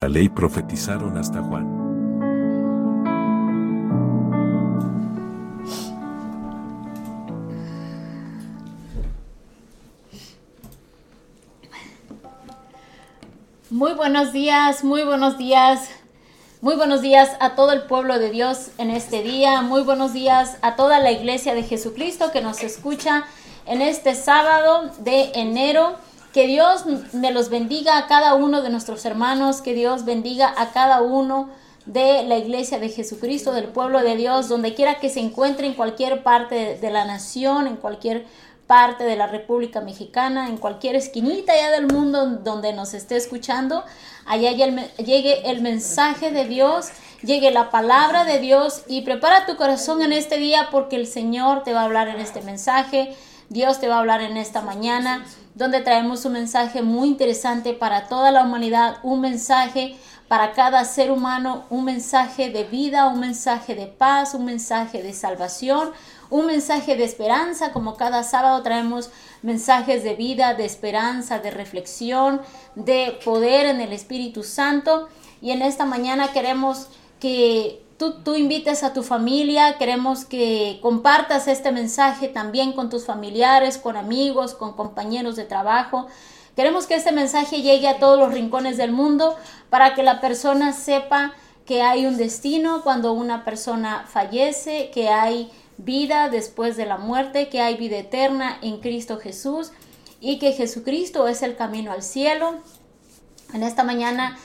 La ley profetizaron hasta Juan. Muy buenos días, muy buenos días, muy buenos días a todo el pueblo de Dios en este día, muy buenos días a toda la iglesia de Jesucristo que nos escucha en este sábado de enero. Que Dios me los bendiga a cada uno de nuestros hermanos, que Dios bendiga a cada uno de la iglesia de Jesucristo, del pueblo de Dios, donde quiera que se encuentre en cualquier parte de la nación, en cualquier parte de la República Mexicana, en cualquier esquinita allá del mundo donde nos esté escuchando, allá llegue el mensaje de Dios, llegue la palabra de Dios y prepara tu corazón en este día porque el Señor te va a hablar en este mensaje, Dios te va a hablar en esta mañana, donde traemos un mensaje muy interesante para toda la humanidad, un mensaje para cada ser humano, un mensaje de vida, un mensaje de paz, un mensaje de salvación, un mensaje de esperanza, como cada sábado traemos mensajes de vida, de esperanza, de reflexión, de poder en el Espíritu Santo. Y en esta mañana queremos que tú, tú a tu familia, queremos que compartas este mensaje también con tus familiares, con amigos, con compañeros de trabajo. Queremos que este mensaje llegue a todos los rincones del mundo para que la persona sepa que hay un destino cuando una persona fallece, que hay vida después de la muerte, que hay vida eterna en Cristo Jesús y que Jesucristo es el camino al cielo. En esta mañana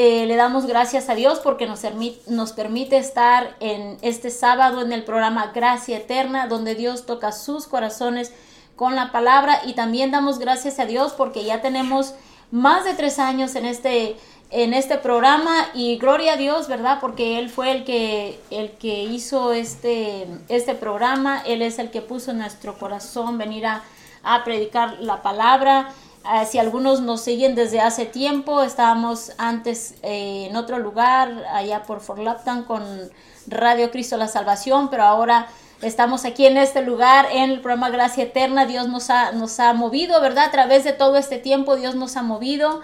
eh, le damos gracias a Dios porque nos, nos permite estar en este sábado en el programa Gracia Eterna, donde Dios toca sus corazones con la palabra y también damos gracias a Dios porque ya tenemos más de tres años en este en este programa y gloria a Dios, ¿verdad? Porque Él fue el que, el que hizo este, este programa, Él es el que puso en nuestro corazón venir a, predicar la palabra. Ah, si algunos nos siguen desde hace tiempo, estábamos antes eh, en otro lugar, allá por Fort con Radio Cristo la Salvación, pero ahora estamos aquí en este lugar, en el programa Gracia Eterna. Dios nos ha, nos ha movido, ¿verdad? A través de todo este tiempo, Dios nos ha movido.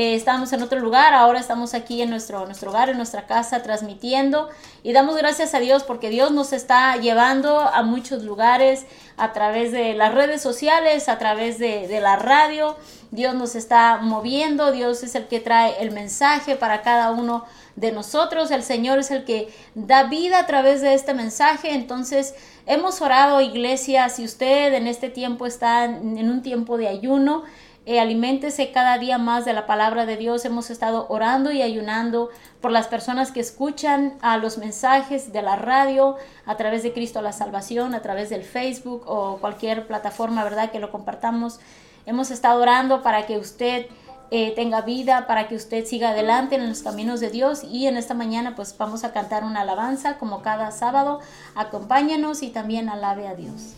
Eh, estábamos en otro lugar, ahora estamos aquí en nuestro, nuestro hogar, en nuestra casa, transmitiendo. Y damos gracias a Dios porque Dios nos está llevando a muchos lugares a través de las redes sociales, a través de, de la radio. Dios nos está moviendo, Dios es el que trae el mensaje para cada uno de nosotros. El Señor es el que da vida a través de este mensaje. Entonces, hemos orado, iglesia, si usted en este tiempo está en un tiempo de ayuno, eh, aliméntese cada día más de la palabra de Dios. Hemos estado orando y ayunando por las personas que escuchan a los mensajes de la radio a través de Cristo la Salvación, a través del Facebook o cualquier plataforma, ¿verdad? Que lo compartamos. Hemos estado orando para que usted eh, tenga vida, para que usted siga adelante en los caminos de Dios. Y en esta mañana pues vamos a cantar una alabanza como cada sábado. Acompáñenos y también alabe a Dios.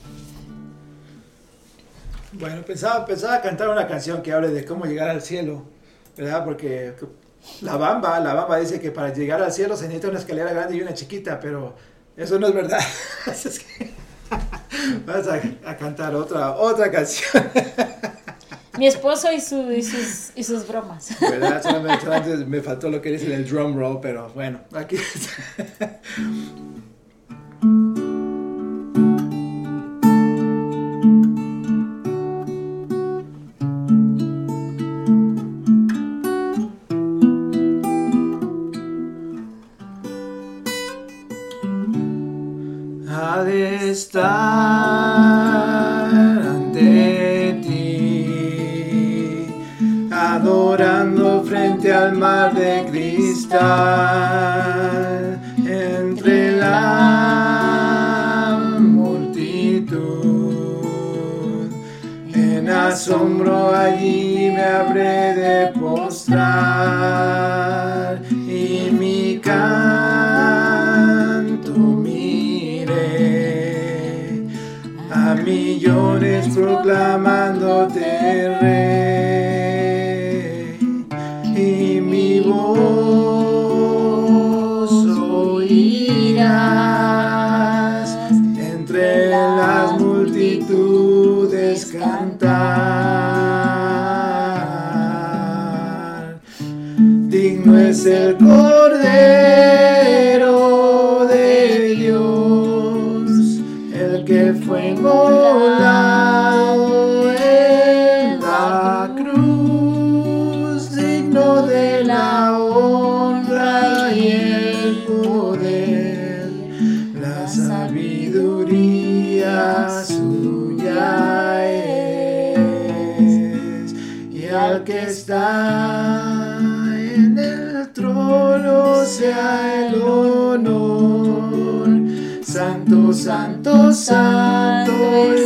Bueno, pensaba, pensaba cantar una canción que hable de cómo llegar al cielo, ¿verdad? Porque la Bamba, la Bamba dice que para llegar al cielo se necesita una escalera grande y una chiquita, pero eso no es verdad. es que vas a, cantar otra, otra canción. Mi esposo y, su, y, sus, y sus bromas. ¿Verdad? Solamente me faltó lo que dice el drum roll, pero bueno, aquí estar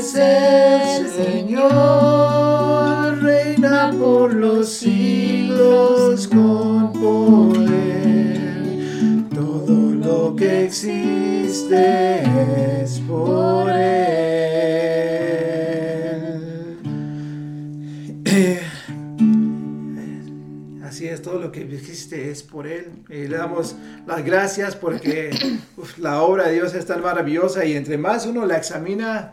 es el Señor, reina por los siglos con poder. Todo lo que existe es por Él. Así es, todo lo que existe es por Él. Y le damos las gracias porque la obra de Dios es tan maravillosa y entre más uno la examina,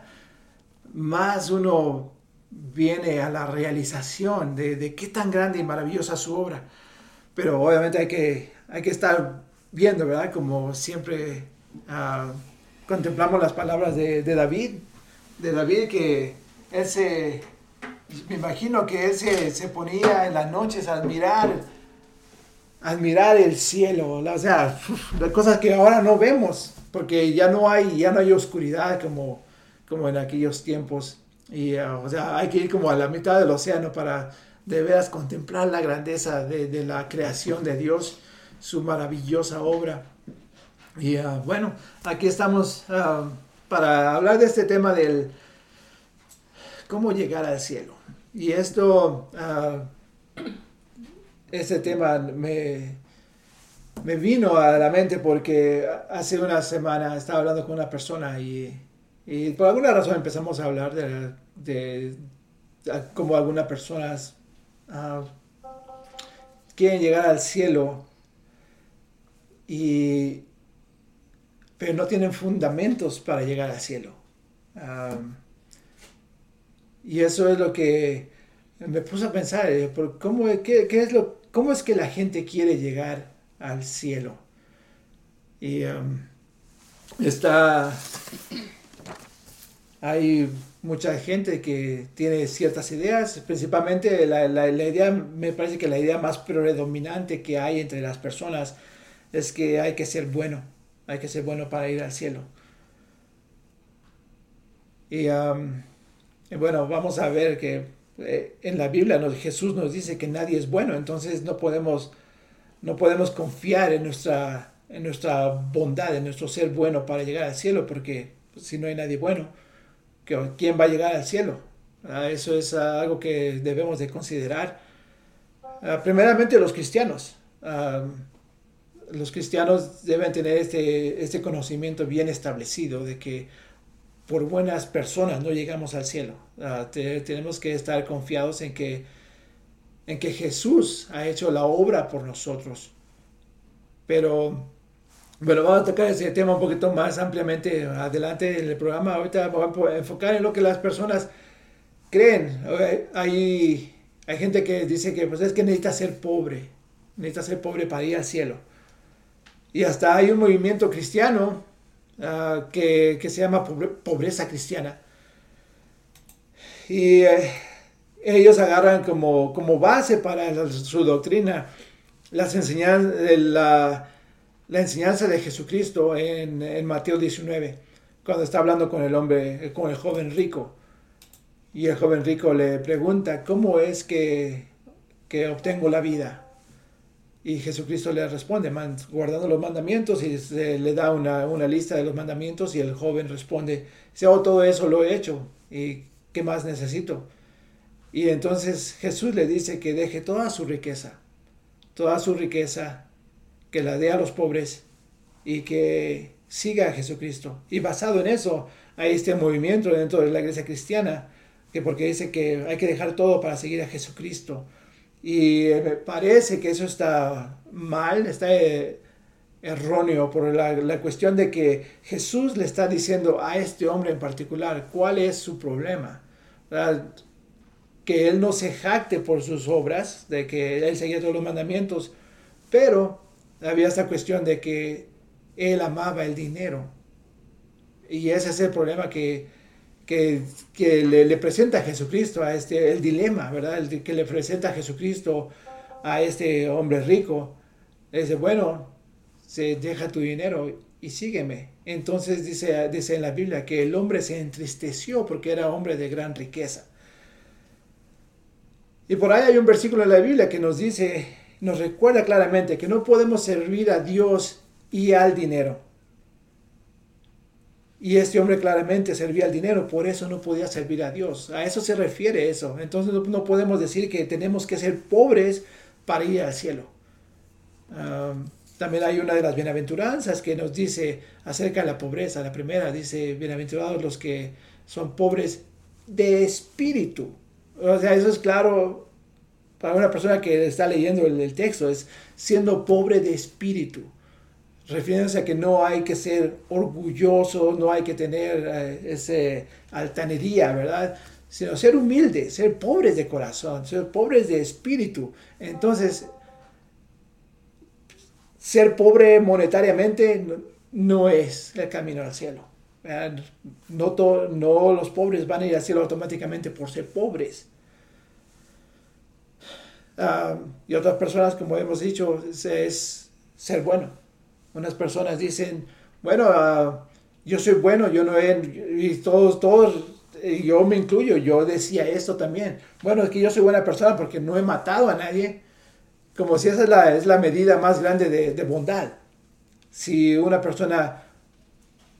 más uno viene a la realización de, de qué tan grande y maravillosa su obra. Pero obviamente hay que, hay que estar viendo, ¿verdad? Como siempre ah, contemplamos las palabras de, David, de David que él se, me imagino que él se, se ponía en las noches a admirar, admirar el cielo, o sea, las cosas que ahora no vemos, porque ya no hay, ya no hay oscuridad como, como en aquellos tiempos. Y, ah, o sea, hay que ir como a la mitad del océano para de veras contemplar la grandeza de, de la creación de Dios, su maravillosa obra. Y ah, bueno, aquí estamos ah, para hablar de este tema del cómo llegar al cielo. Y esto, este tema me, me vino a la mente porque hace una semana estaba hablando con una persona y, y por alguna razón empezamos a hablar de, de- de cómo algunas personas ah, quieren llegar al cielo y pero no tienen fundamentos para llegar al cielo. Ah, y eso es lo que me puse a pensar, eh, cómo, qué, es lo, ¿cómo es que la gente quiere llegar al cielo? Y um, está, hay mucha gente que tiene ciertas ideas, principalmente la, la- idea, me parece que la idea más predominante que hay entre las personas es que hay que ser bueno, hay que ser bueno para ir al cielo. Y bueno, vamos a ver que eh, en la Biblia Jesús nos dice que nadie es bueno, entonces no podemos, no podemos confiar en nuestra, en nuestra bondad, en nuestro ser bueno para llegar al cielo, porque si no hay nadie bueno, ¿quién va a llegar al cielo? Ah, eso es ah, algo que debemos de considerar. Ah, primeramente los cristianos. Los cristianos deben tener este, este conocimiento bien establecido de que por buenas personas no llegamos al cielo. Te- tenemos que estar confiados en que, en que Jesús ha hecho la obra por nosotros. Pero, bueno, vamos a tocar ese tema un poquito más ampliamente adelante en el programa. Ahorita vamos a enfocar en lo que las personas creen. Eh, Hay, hay gente que dice que pues, es que necesita ser pobre. Necesita ser pobre para ir al cielo. Y hasta hay un movimiento cristiano ah, que, que se llama pobre- pobreza cristiana. Y eh, ellos agarran como, como base para la- su doctrina las enseñan- eh, la, la enseñanza de Jesucristo en, Mateo 19, cuando está hablando con el hombre, eh, con el joven rico. Y el joven rico le pregunta, ¿cómo es que, que obtengo la vida? Y Jesucristo le responde, "Man- guardando los mandamientos, y le da una, una lista de los mandamientos, y el joven responde, dice, oh, todo eso lo he hecho, ¿y qué más necesito? Y entonces Jesús le dice que deje toda su riqueza, toda su riqueza, que la dé a los pobres, y que siga a Jesucristo. Y basado en eso, hay este movimiento dentro de la iglesia cristiana, que porque dice que hay que dejar todo para seguir a Jesucristo. Y eh, me parece que eso está mal, está eh, erróneo por la, cuestión de que Jesús le está diciendo a este hombre en particular cuál es su problema. Que él no se jacte por sus obras, de que él seguía todos los mandamientos, Pero había esta cuestión de que él amaba el dinero. Y ese es el problema que, que, le, presenta a Jesucristo, a este, el dilema, ¿verdad? El que le presenta a Jesucristo a este hombre rico. dice, bueno, se deja tu dinero y sígueme. Entonces dice, dice en la Biblia que el hombre se entristeció porque era hombre de gran riqueza. Y por ahí hay un versículo en la Biblia que nos dice, nos recuerda claramente que no podemos servir a Dios y al dinero. Y este hombre claramente servía al dinero, por eso no podía servir a Dios. A eso se refiere eso. Entonces no, podemos decir que tenemos que ser pobres para ir al cielo. también hay una de las bienaventuranzas que nos dice acerca de la pobreza. La primera dice, bienaventurados los que son pobres de espíritu. O sea, eso es claro para una persona que está leyendo el, texto, es siendo pobre de espíritu refiriéndose a que no hay que ser orgulloso, no hay que tener eh, altanería, ¿verdad? Sino ser humilde, ser pobres de corazón, ser pobres de espíritu. Entonces, ser pobre monetariamente no, es el camino al cielo. No, no los pobres van a ir al cielo automáticamente por ser pobres. Y otras personas, como hemos dicho, es ser bueno unas personas dicen, bueno, ah, yo soy bueno, yo no he, y todos, todos, y yo me incluyo, yo decía esto también. Bueno, es que yo soy buena persona porque no he matado a nadie, como si esa es la, es la medida más grande de, de bondad. Si una persona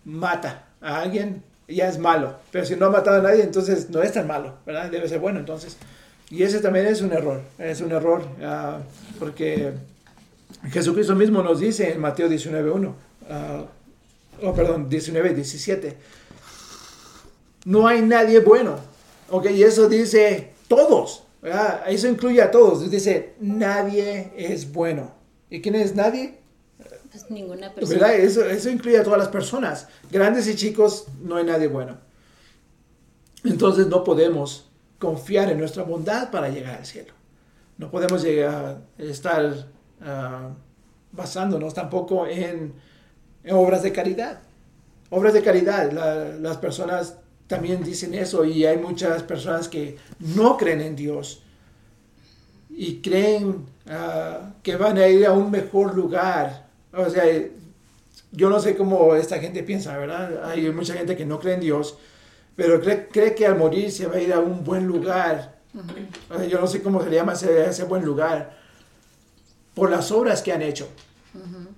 mata a alguien, ya es malo, pero si no ha matado a nadie, entonces no es tan malo, ¿verdad? Debe ser bueno, entonces. Y ese también es un error, es un error, uh, porque Jesucristo mismo nos dice en Mateo 19.1, ah, oh, perdón, 19.17, no hay nadie bueno. Ok, y eso dice todos, ¿verdad? Eso incluye a todos. Dice, nadie es bueno. ¿Y quién es nadie? Pues ninguna persona. Eso, eso incluye a todas las personas. Grandes y chicos, no hay nadie bueno. Entonces no podemos confiar en nuestra bondad para llegar al cielo. No podemos llegar estar Ah, basándonos tampoco en, obras de caridad. Obras de caridad, las personas también dicen eso y hay muchas personas que no creen en Dios y creen ah, que van a ir a un mejor lugar. O sea, yo no sé cómo esta gente piensa, ¿verdad? Hay mucha gente que no cree en Dios, pero cree, cree que al morir se va a ir a un buen lugar. yo no sé cómo se llama ese, ese buen lugar por las obras que han hecho.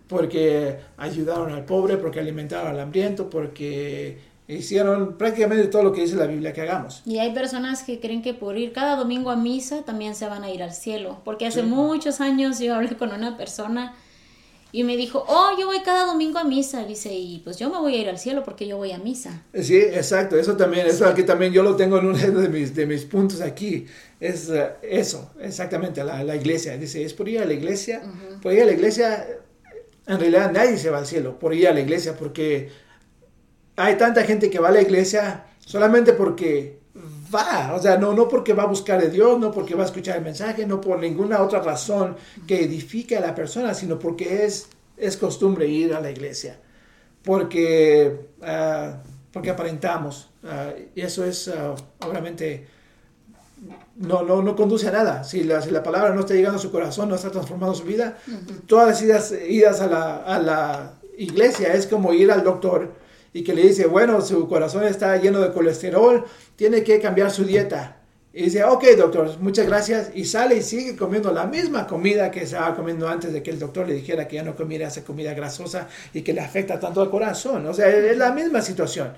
Porque ayudaron al pobre, porque alimentaron al hambriento, porque hicieron prácticamente todo lo que dice la Biblia que hagamos. Y hay personas que creen que por ir cada domingo a misa también se van a ir al cielo. Porque hace muchos años yo hablé con una persona y me dijo, oh, yo voy cada domingo a misa. Dice, y pues yo me voy a ir al cielo porque yo voy a misa. Sí, exacto. Eso también, eso aquí también yo lo tengo en uno de mis, de mis puntos aquí. Es eh, eso, exactamente, la, la, iglesia. Dice, es por ir a la iglesia. Por ir a la iglesia, en realidad nadie se va al cielo por ir a la iglesia porque hay tanta gente que va a la iglesia solamente porque va, o sea, no, no porque va a buscar a Dios, no porque va a escuchar el mensaje, no por ninguna otra razón que edifique a la persona, sino porque es, es costumbre ir a la iglesia, porque, ah, porque aparentamos, ah, y eso es uh, obviamente... No, no, no conduce a nada. Si la, si la palabra no está llegando a su corazón, no está transformando su vida, todas las idas, idas a, la, a la iglesia es como ir al doctor y que le dice, bueno, su corazón está lleno de colesterol, tiene que cambiar su dieta. Y dice, ok, doctor, muchas gracias. Y sale y sigue comiendo la misma comida que estaba comiendo antes de que el doctor le dijera que ya no comiera esa comida grasosa y que le afecta tanto al corazón. O sea, es la misma situación.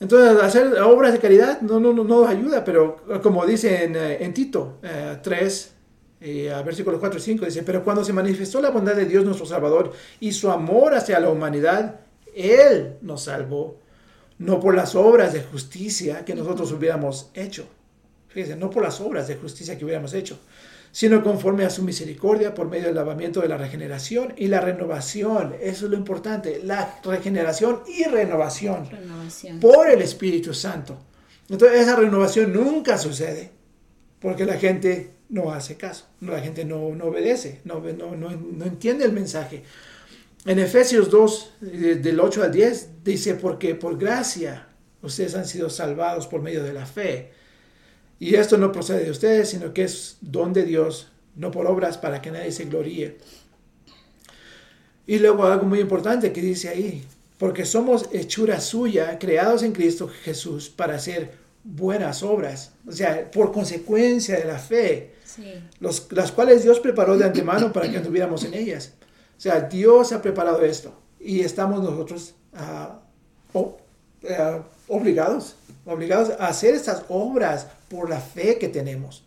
Entonces, hacer obras de caridad no, no, no, no ayuda, pero como dice en, eh, Tito 3, eh, eh versículos 4 y 5, dice, pero cuando se manifestó la bondad de Dios nuestro Salvador y su amor hacia la humanidad, él nos salvó, no por las obras de justicia que nosotros hubiéramos hecho. Fíjense, no por las obras de justicia que hubiéramos hecho, sino conforme a su misericordia por medio del lavamiento de la regeneración y la renovación. Eso es lo importante, la regeneración y renovación, renovación. por el Espíritu Santo. Entonces esa renovación nunca sucede porque la gente no hace caso, la gente no, no obedece, no, no, no, entiende el mensaje. En Efesios 2, del 8 al 10, dice, porque por gracia ustedes han sido salvados por medio de la fe. Y esto no procede de ustedes, sino que es don de Dios, no por obras para que nadie se gloríe. Y luego algo muy importante que dice ahí, porque somos hechura suya, creados en Cristo Jesús para hacer buenas obras, o sea, por consecuencia de la fe, los, las cuales Dios preparó de antemano para que anduviéramos en ellas. O sea, Dios ha preparado esto y estamos nosotros ah, eh, obligados, obligados a hacer estas obras por la fe que tenemos.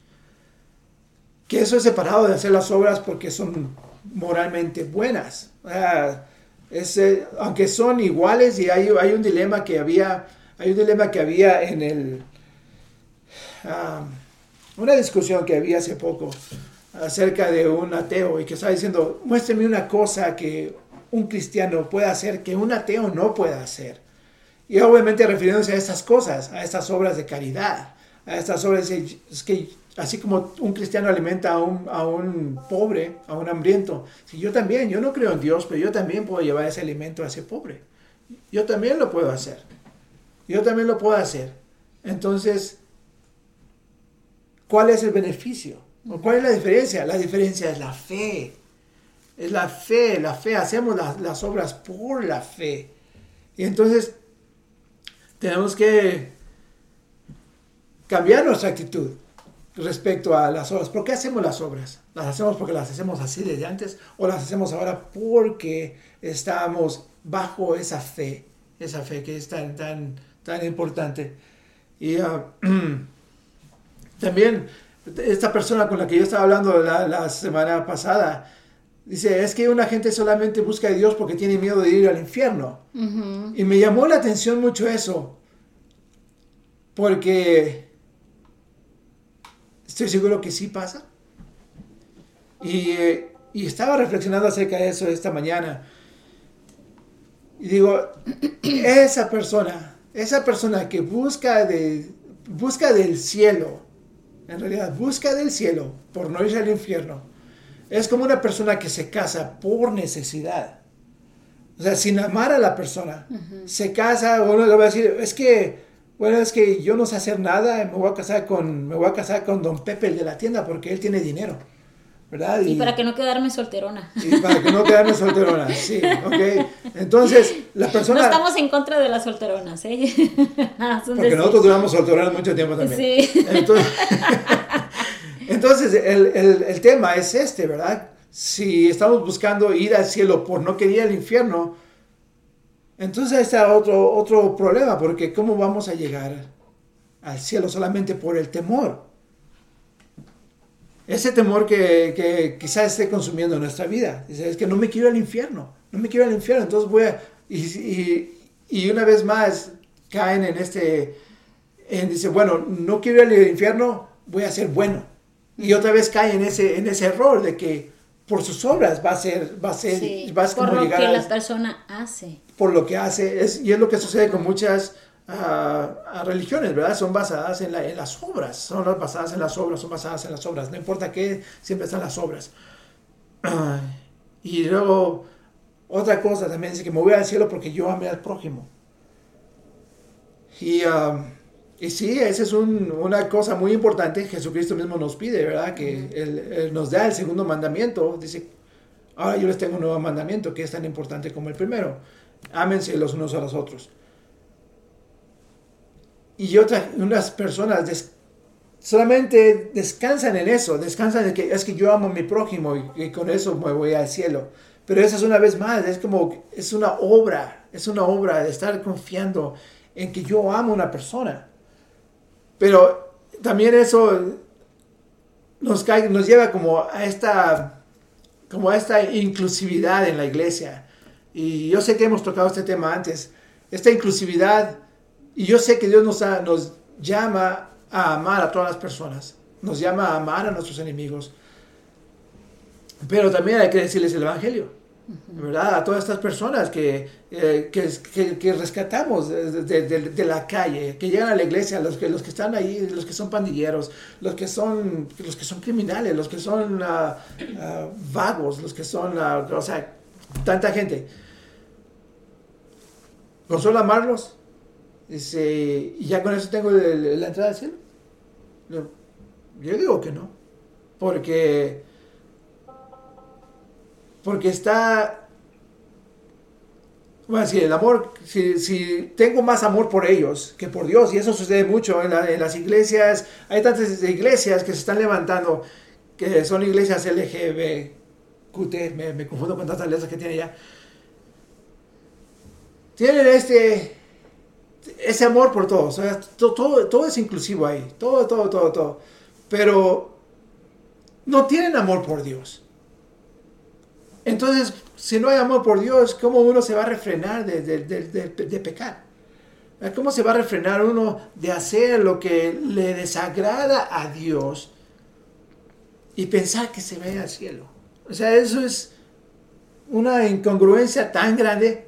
Que eso es separado de hacer las obras porque son moralmente buenas. Ah, aunque son iguales y hay, hay, un dilema que había, hay un dilema que había en el, ah, una discusión que había hace poco acerca de un ateo y que estaba diciendo, muéstrame una cosa que un cristiano pueda hacer que un ateo no pueda hacer. Y obviamente refiriéndose a estas cosas, a estas obras de caridad, a estas obras de, es que Así como un cristiano alimenta a un, a un pobre, a un hambriento. Si yo también, yo no creo en Dios, pero yo también puedo llevar ese alimento a ese pobre. Yo también lo puedo hacer. Yo también lo puedo hacer. Entonces, ¿cuál es el beneficio? ¿Cuál es la diferencia? La diferencia es la fe. Es la fe, la fe. Hacemos las, las obras por la fe. Y entonces, tenemos que cambiar nuestra actitud respecto a las obras. ¿Por qué hacemos las obras? ¿Las hacemos porque las hacemos así desde antes o las hacemos ahora porque estamos bajo esa fe, esa fe que es tan, tan, tan importante? Y ah, también esta persona con la que yo estaba hablando la, semana pasada, dice, es que una gente solamente busca a Dios porque tiene miedo de ir al infierno. Y me llamó la atención mucho eso, porque Estoy seguro que sí pasa. Y, eh, y estaba reflexionando acerca de eso esta mañana. Y digo, esa persona, esa persona que busca, de, busca del cielo, en realidad busca del cielo por no ir al infierno, es como una persona que se casa por necesidad. O sea, sin amar a la persona. Se casa, uno le va a decir, es que bueno, es que yo no sé hacer nada, me voy a casar con, me voy a casar con don Pepe, el de la tienda, porque él tiene dinero. ¿Verdad? Y, para que no quedarme solterona. Y para que no quedarme solterona, sí, ok. Entonces, la persona... No estamos en contra de las solteronas, ¿eh? Ah, porque nosotros duramos solteronas mucho tiempo también. Sí. Entonces, el, el, el, tema es este, ¿verdad? Si estamos buscando ir al cielo por no querer el infierno, entonces ahí está otro, otro problema, porque ¿cómo vamos a llegar al cielo solamente por el temor? Ese temor que, que quizás esté consumiendo nuestra vida. Dice, es que no me quiero al infierno, no me quiero al infierno, entonces voy a... Y, y, una vez más caen en este... En, dice, bueno, no quiero ir al infierno, voy a ser bueno. Y otra vez caen en ese, en ese error de que por sus obras va a ser, va a ser, va a por lo que la persona hace. Por lo que hace, es, y es lo que sucede con muchas uh, religiones, ¿verdad? Son basadas en, la, en, las obras, son basadas en las obras, son basadas en las obras, no importa qué, siempre están las obras. Y luego, otra cosa también dice que me voy al cielo porque yo amé al prójimo. Y... Uh, y sí, esa es una cosa muy importante. Jesucristo mismo nos pide, ¿verdad? Que él, nos da el segundo mandamiento. Dice, ahora yo les tengo un nuevo mandamiento que es tan importante como el primero. Ámense los unos a los otros. Y otras, unas personas solamente descansan en eso, descansan en que es que yo amo a mi prójimo y, y, con eso me voy al cielo. Pero esa es una vez más, es como, es una obra, es una obra de estar confiando en que yo amo a una persona. Pero también eso nos, nos lleva como a esta como a esta inclusividad en la iglesia. Y yo sé que hemos tocado este tema antes, esta inclusividad, y yo sé que Dios nos, nos llama a amar a todas las personas, nos llama a amar a nuestros enemigos, pero también hay que decirles el Evangelio. ¿verdad? A todas estas personas que, eh, que, que, rescatamos de, de, de, la calle, que llegan a la iglesia, los que, los que están ahí, los que son pandilleros, los que son, los que son criminales, los que son uh, uh, vagos, los que son, uh, o sea, tanta gente. ¿Con solo amarlos? Dice, ¿y ya con eso tengo la entrada al cielo? Yo digo que no. Porque porque está, bueno, si el amor, si, si, tengo más amor por ellos que por Dios, y eso sucede mucho en, las iglesias, hay tantas iglesias que se están levantando, que son iglesias LGBTQT, me, me confundo con tantas letras que tiene ya, tienen este, ese amor por todos, todo, todo, todo es inclusivo ahí, todo, todo, todo, todo, pero no tienen amor por Dios. Entonces, si no hay amor por Dios, ¿cómo uno se va a refrenar de, pecar? ¿Cómo se va a refrenar uno de hacer lo que le desagrada a Dios y pensar que se vaya al cielo? O sea, eso es una incongruencia tan grande.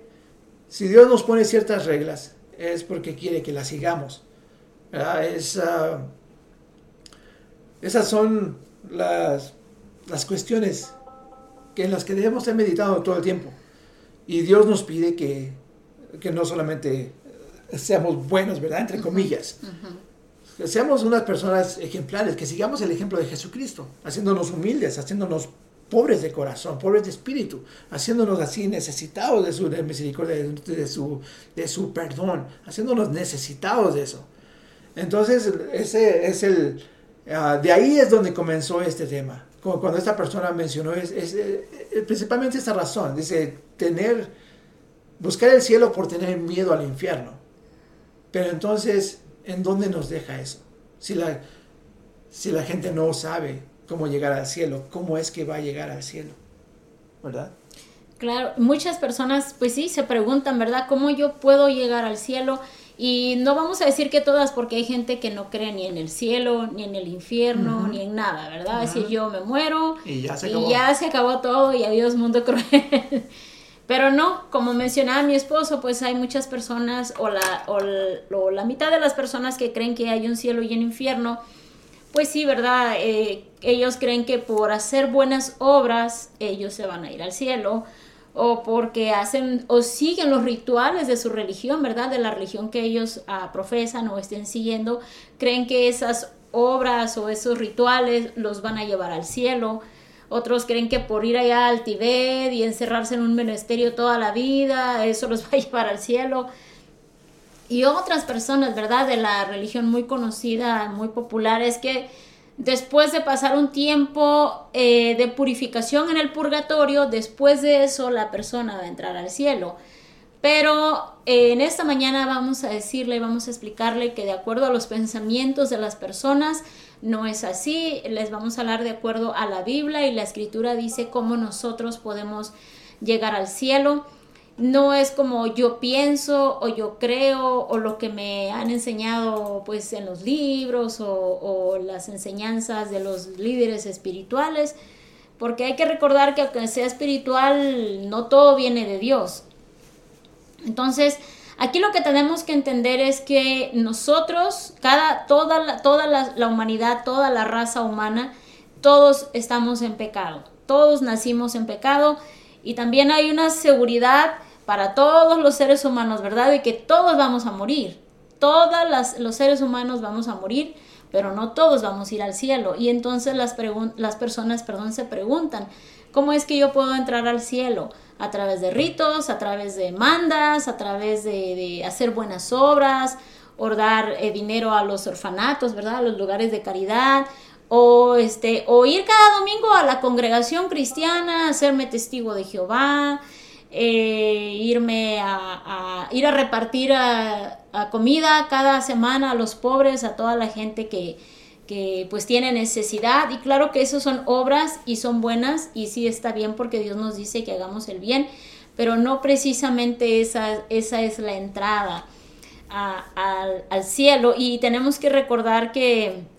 Si Dios nos pone ciertas reglas, es porque quiere que las sigamos. Ah, esas son las, las cuestiones que en las que debemos estar meditando todo el tiempo. Y Dios nos pide que, que no solamente seamos buenos, ¿verdad? Entre comillas. Que seamos unas personas ejemplares, que sigamos el ejemplo de Jesucristo, haciéndonos humildes, haciéndonos pobres de corazón, pobres de espíritu, haciéndonos así necesitados de su misericordia, de, su, perdón, haciéndonos necesitados de eso. Entonces, ese es el, ah, de ahí es donde comenzó este tema cuando esta persona mencionó, es, eh, principalmente esta razón, dice, tener, buscar el cielo por tener miedo al infierno. Pero entonces, ¿en dónde nos deja eso? Si la, si la gente no sabe cómo llegar al cielo, ¿cómo es que va a llegar al cielo? ¿Verdad? Claro, muchas personas, pues sí, se preguntan, ¿verdad? ¿Cómo yo puedo llegar al cielo? Y no vamos a decir que todas, porque hay gente que no cree ni en el cielo, ni en el infierno, ni en nada, ¿verdad? Es decir, yo me muero y, ya se, acabó. y ya se acabó todo y adiós mundo cruel. Pero no, como mencionaba mi esposo, pues hay muchas personas, o la, o, la mitad de las personas que creen que hay un cielo y un infierno, pues sí, ¿verdad? Eh, ellos creen que por hacer buenas obras, ellos se van a ir al cielo o porque hacen o siguen los rituales de su religión, ¿verdad? De la religión que ellos ah, profesan o estén siguiendo, creen que esas obras o esos rituales los van a llevar al cielo. Otros creen que por ir allá al Tibet y encerrarse en un ministerio toda la vida, eso los va a llevar al cielo. Y otras personas, ¿verdad? De la religión muy conocida, muy popular, es que después de pasar un tiempo eh, de purificación en el purgatorio, después de eso la persona va a entrar al cielo. Pero eh, en esta mañana vamos a decirle, vamos a explicarle que de acuerdo a los pensamientos de las personas, no es así. Les vamos a hablar de acuerdo a la Biblia y la escritura dice cómo nosotros podemos llegar al cielo no es como yo pienso o yo creo o lo que me han enseñado pues en los libros o, las enseñanzas de los líderes espirituales, porque hay que recordar que aunque sea espiritual, no todo viene de Dios. Entonces, aquí lo que tenemos que entender es que nosotros, cada, toda, la, toda la humanidad, toda la raza humana, todos estamos en pecado, todos nacimos en pecado y también hay una seguridad para todos los seres humanos, ¿verdad? De que todos vamos a morir. Todos los seres humanos vamos a morir, pero no todos vamos a ir al cielo. Y entonces las, las personas perdón, se preguntan, ¿cómo es que yo puedo entrar al cielo? A través de ritos, a través de mandas, a través de, hacer buenas obras, o dar eh, dinero a los orfanatos, ¿verdad? A los lugares de caridad, o este o ir cada domingo a la congregación cristiana, hacerme testigo de Jehová, eh, irme a, ir a repartir a, comida cada semana a los pobres, a toda la gente que, que pues tiene necesidad. Y claro que eso son obras y son buenas y sí está bien porque Dios nos dice que hagamos el bien, pero no precisamente esa, esa es la entrada al cielo. Y tenemos que recordar que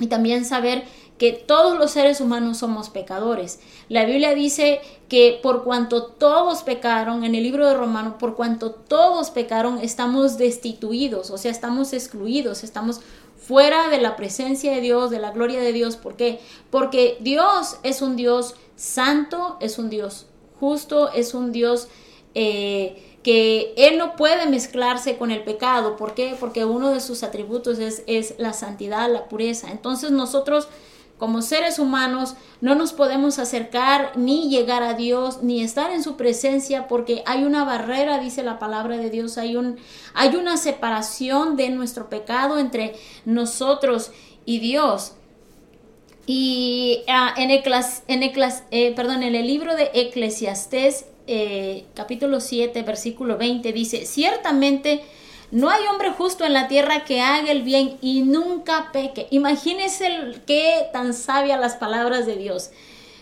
y también saber que todos los seres humanos somos pecadores. La Biblia dice que por cuanto todos pecaron, en el libro de Romanos, por cuanto todos pecaron, estamos destituidos, o sea, estamos excluidos, estamos fuera de la presencia de Dios, de la gloria de Dios. ¿Por qué? Porque Dios es un Dios santo, es un Dios justo, es un Dios eh, que Él no puede mezclarse con el pecado. ¿Por qué? Porque uno de sus atributos es, es la santidad, la pureza. Entonces nosotros como seres humanos no nos podemos acercar ni llegar a Dios ni estar en su presencia porque hay una barrera, dice la palabra de Dios, hay, un, hay una separación de nuestro pecado entre nosotros y Dios. Y ah, en, en, eh, perdón, en el libro de Eclesiastés, eh, capítulo 7, versículo 20, dice, ciertamente no hay hombre justo en la tierra que haga el bien y nunca peque. Imagínense qué tan sabia las palabras de Dios.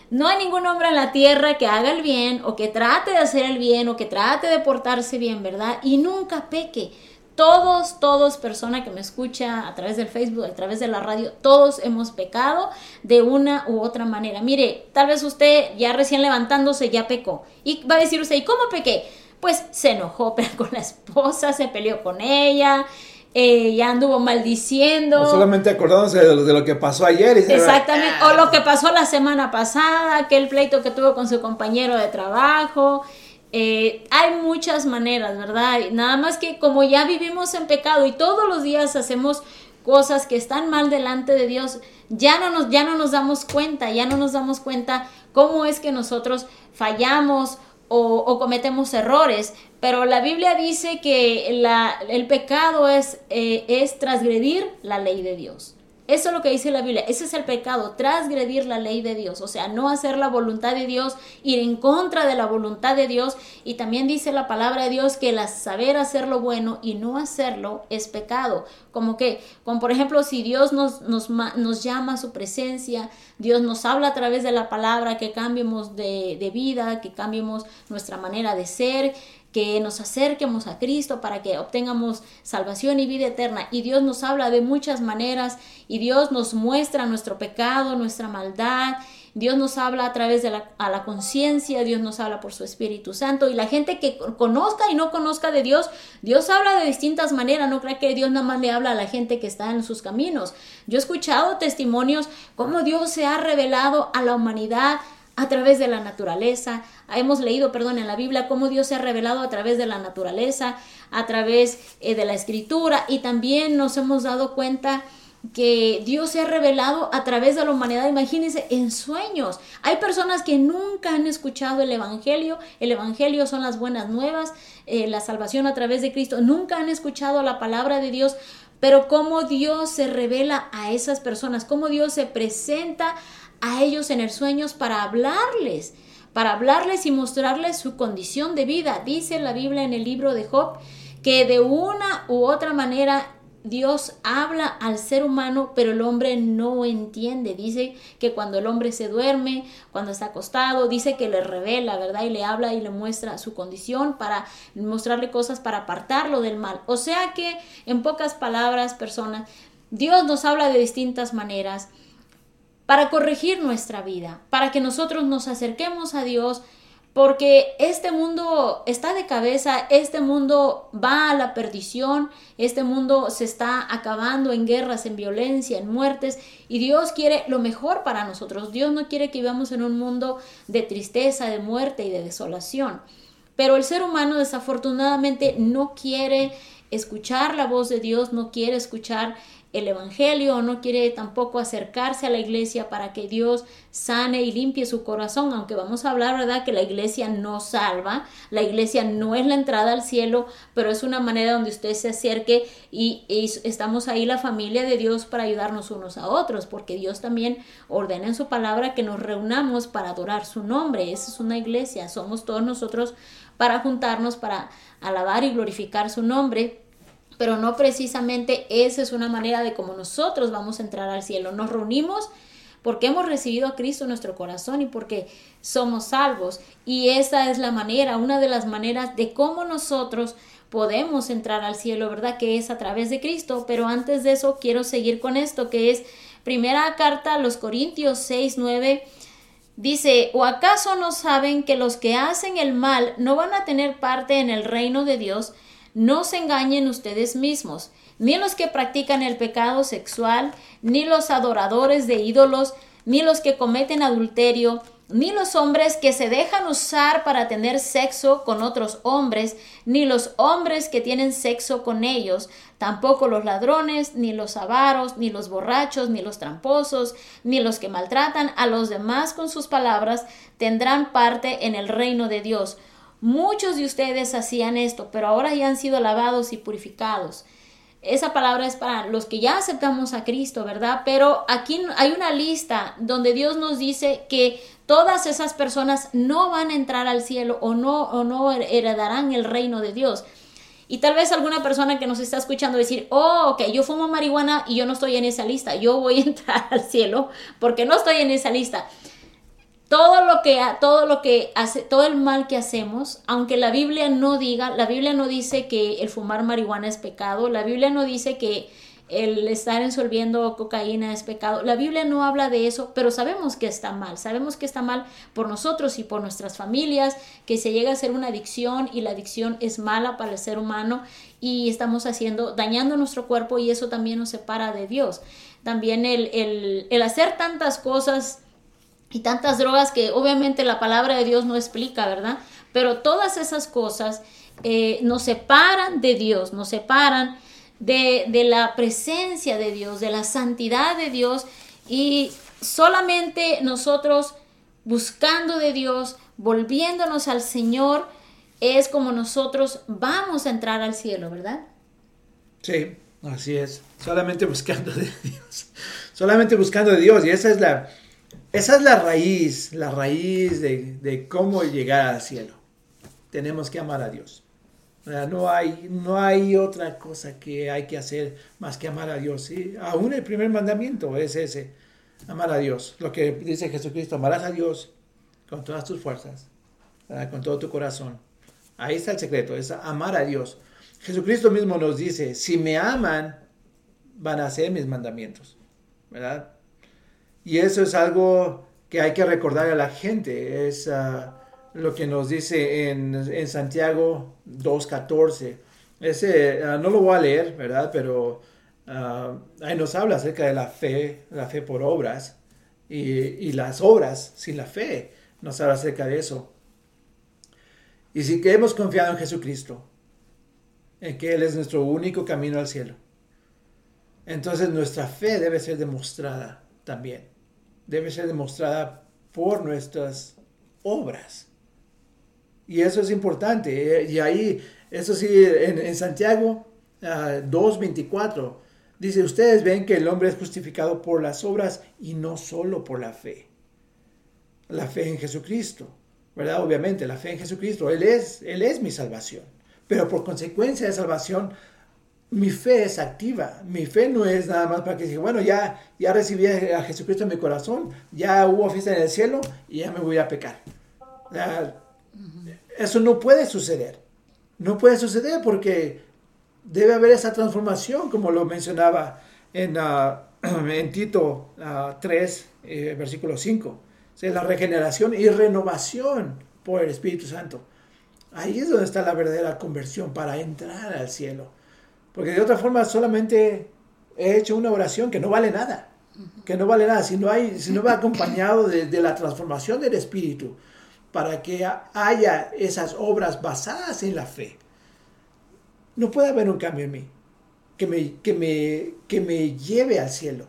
No hay ningún hombre en la tierra que haga el bien o que trate de hacer el bien o que trate de portarse bien, ¿verdad? Y nunca peque. Todos, todos, persona que me escucha a través del Facebook, a través de la radio, todos hemos pecado de una u otra manera. Mire, tal vez usted ya recién levantándose ya pecó. Y va a decir usted, ¿y cómo pequé? pues se enojó con la esposa, se peleó con ella, eh, ya anduvo maldiciendo. solamente acordándose de lo, de lo que pasó ayer. Exactamente, o lo que pasó la semana pasada, aquel pleito que tuvo con su compañero de trabajo. Eh, hay muchas maneras, ¿verdad? Nada más que como ya vivimos en pecado y todos los días hacemos cosas que están mal delante de Dios, ya no nos, ya no nos damos cuenta, ya no nos damos cuenta cómo es que nosotros fallamos o, cometemos errores, pero la Biblia dice que el pecado es, eh, es transgredir la ley de Dios. Eso es lo que dice la Biblia. Ese es el pecado, transgredir la ley de Dios. O sea, no hacer la voluntad de Dios, ir en contra de la voluntad de Dios. Y también dice la palabra de Dios que el saber hacer lo bueno y no hacerlo es pecado. Como que, como por ejemplo, si Dios nos, nos, nos llama a su presencia, Dios nos habla a través de la palabra, que cambiemos de, de vida, que cambiemos nuestra manera de ser que nos acerquemos a Cristo para que obtengamos salvación y vida eterna. Y Dios nos habla de muchas maneras y Dios nos muestra nuestro pecado, nuestra maldad. Dios nos habla a través de la, a la conciencia, Dios nos habla por su Espíritu Santo y la gente que conozca y no conozca de Dios, Dios habla de distintas maneras, no crea que Dios nada más le habla a la gente que está en sus caminos. Yo he escuchado testimonios cómo Dios se ha revelado a la humanidad a través de la naturaleza. Hemos leído, perdón, en la Biblia cómo Dios se ha revelado a través de la naturaleza, a través eh, de la escritura y también nos hemos dado cuenta que Dios se ha revelado a través de la humanidad, imagínense, en sueños. Hay personas que nunca han escuchado el Evangelio, el Evangelio son las buenas nuevas, eh, la salvación a través de Cristo, nunca han escuchado la palabra de Dios, pero cómo Dios se revela a esas personas, cómo Dios se presenta a ellos en el sueños para hablarles, para hablarles y mostrarles su condición de vida. Dice la Biblia en el libro de Job que de una u otra manera Dios habla al ser humano, pero el hombre no entiende. Dice que cuando el hombre se duerme, cuando está acostado, dice que le revela, ¿verdad? Y le habla y le muestra su condición para mostrarle cosas para apartarlo del mal. O sea que, en pocas palabras, personas, Dios nos habla de distintas maneras para corregir nuestra vida, para que nosotros nos acerquemos a Dios, porque este mundo está de cabeza, este mundo va a la perdición, este mundo se está acabando en guerras, en violencia, en muertes, y Dios quiere lo mejor para nosotros. Dios no quiere que vivamos en un mundo de tristeza, de muerte y de desolación. Pero el ser humano desafortunadamente no quiere escuchar la voz de Dios, no quiere escuchar el Evangelio, no quiere tampoco acercarse a la iglesia para que Dios sane y limpie su corazón, aunque vamos a hablar, ¿verdad? Que la iglesia no salva, la iglesia no es la entrada al cielo, pero es una manera donde usted se acerque y, estamos ahí la familia de Dios para ayudarnos unos a otros, porque Dios también ordena en su palabra que nos reunamos para adorar su nombre, esa es una iglesia, somos todos nosotros para juntarnos, para alabar y glorificar su nombre pero no precisamente esa es una manera de cómo nosotros vamos a entrar al cielo. Nos reunimos porque hemos recibido a Cristo en nuestro corazón y porque somos salvos. Y esa es la manera, una de las maneras de cómo nosotros podemos entrar al cielo, ¿verdad? Que es a través de Cristo. Pero antes de eso quiero seguir con esto, que es Primera carta a los Corintios 6, 9 dice, ¿o acaso no saben que los que hacen el mal no van a tener parte en el reino de Dios? No se engañen ustedes mismos, ni los que practican el pecado sexual, ni los adoradores de ídolos, ni los que cometen adulterio, ni los hombres que se dejan usar para tener sexo con otros hombres, ni los hombres que tienen sexo con ellos, tampoco los ladrones, ni los avaros, ni los borrachos, ni los tramposos, ni los que maltratan a los demás con sus palabras, tendrán parte en el reino de Dios. Muchos de ustedes hacían esto, pero ahora ya han sido lavados y purificados. Esa palabra es para los que ya aceptamos a Cristo, ¿verdad? Pero aquí hay una lista donde Dios nos dice que todas esas personas no van a entrar al cielo o no, o no heredarán el reino de Dios. Y tal vez alguna persona que nos está escuchando decir, oh, ok, yo fumo marihuana y yo no estoy en esa lista, yo voy a entrar al cielo porque no estoy en esa lista todo lo que todo lo que hace todo el mal que hacemos aunque la Biblia no diga la Biblia no dice que el fumar marihuana es pecado la Biblia no dice que el estar ensolviendo cocaína es pecado la Biblia no habla de eso pero sabemos que está mal sabemos que está mal por nosotros y por nuestras familias que se llega a ser una adicción y la adicción es mala para el ser humano y estamos haciendo dañando nuestro cuerpo y eso también nos separa de Dios. También el, el, el hacer tantas cosas y tantas drogas que obviamente la palabra de Dios no explica, ¿verdad? Pero todas esas cosas eh, nos separan de Dios, nos separan de, de la presencia de Dios, de la santidad de Dios y solamente nosotros buscando de Dios, volviéndonos al Señor, es como nosotros vamos a entrar al cielo, ¿verdad? Sí, así es. Solamente buscando de Dios. Solamente buscando de Dios. Y esa es la, esa es la raíz, la raíz de, cómo llegar al cielo. Tenemos que amar a Dios. No hay, no hay otra cosa que hay que hacer más que amar a Dios. ¿sí? Aún el primer mandamiento es ese, amar a Dios. Lo que dice Jesucristo, amarás a Dios con todas tus fuerzas, con todo tu corazón. Ahí está el secreto, es amar a Dios. Jesucristo mismo nos dice, si me aman, van a hacer mis mandamientos. ¿Verdad? Y eso es algo que hay que recordar a la gente. Es ah, lo que nos dice en, en Santiago 2.14. Ese ah, no lo voy a leer, ¿verdad? Pero ah, ahí nos habla acerca de la fe, la fe por obras y, y, las obras sin la fe. Nos habla acerca de eso. Y si que hemos confiado en Jesucristo, en que Él es nuestro único camino al cielo, entonces nuestra fe debe ser demostrada también debe ser demostrada por nuestras obras. Y eso es importante. Eh, y ahí, eso sí, en, Santiago 2.24, ah, dice, ustedes ven que el hombre es justificado por las obras y no solo por la fe. La fe en Jesucristo, ¿verdad? Obviamente, la fe en Jesucristo, Él es, Él es mi salvación. Pero por consecuencia de salvación, mi fe es activa. Mi fe no es nada más para que diga, bueno, ya, ya recibí a Jesucristo en mi corazón, ya hubo fiesta en el cielo y ya me voy a pecar. Eso no puede suceder. No puede suceder porque debe haber esa transformación, como lo mencionaba en, en Tito 3, ah, eh, versículo 5. la regeneración y renovación por el Espíritu Santo. Ahí es donde está la verdadera conversión para entrar al cielo. Porque de otra forma solamente he hecho una oración que no vale nada. Que no vale nada. Si no, hay, si no va acompañado de, la transformación del Espíritu para que haya esas obras basadas en la fe. No puede haber un cambio en mí que me, que me, que me lleve al cielo.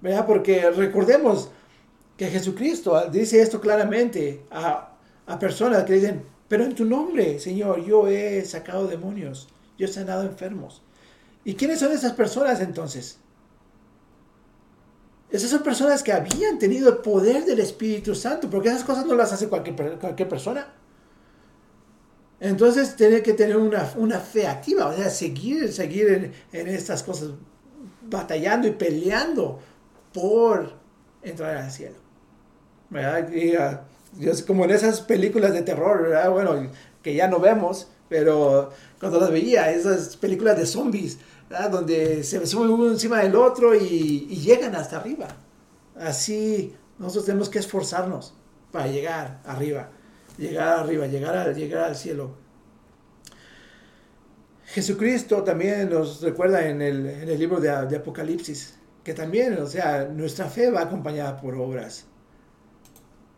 ¿Verdad? Porque recordemos que Jesucristo dice esto claramente a, a personas que dicen, pero en tu nombre, Señor, yo he sacado demonios yo he sanado enfermos. ¿Y quiénes son esas personas entonces? Esas son personas que habían tenido el poder del Espíritu Santo, porque esas cosas no las hace cualquier, cualquier persona. Entonces tiene que tener una, fe activa, o sea, seguir, seguir en, estas cosas, batallando y peleando por entrar al cielo. ¿Verdad? Y, uh, como en esas películas de terror, ¿verdad? Bueno, que ya no vemos, pero cuando las veía, esas películas de zombies, donde se suben uno encima del otro y, llegan hasta arriba. Así nosotros tenemos que esforzarnos para llegar arriba, llegar arriba, llegar, a, llegar al cielo. Jesucristo también nos recuerda en el, en el libro de, de, Apocalipsis que también, o sea, nuestra fe va acompañada por obras.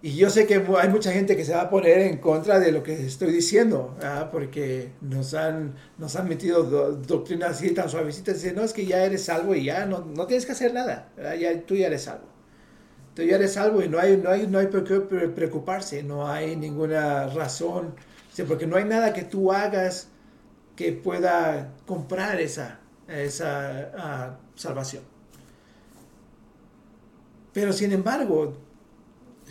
Y yo sé que hay mucha gente que se va a poner en contra de lo que estoy diciendo, porque nos han, nos han metido doctrinas así tan suavecitas. Dicen, no, es que ya eres salvo y ya no, no tienes que hacer nada, ya, tú ya eres salvo. Tú ya eres salvo y no hay, no hay, no hay por qué preocuparse, no hay ninguna razón, porque no hay nada que tú hagas que pueda comprar esa, esa ah, salvación. Pero sin embargo,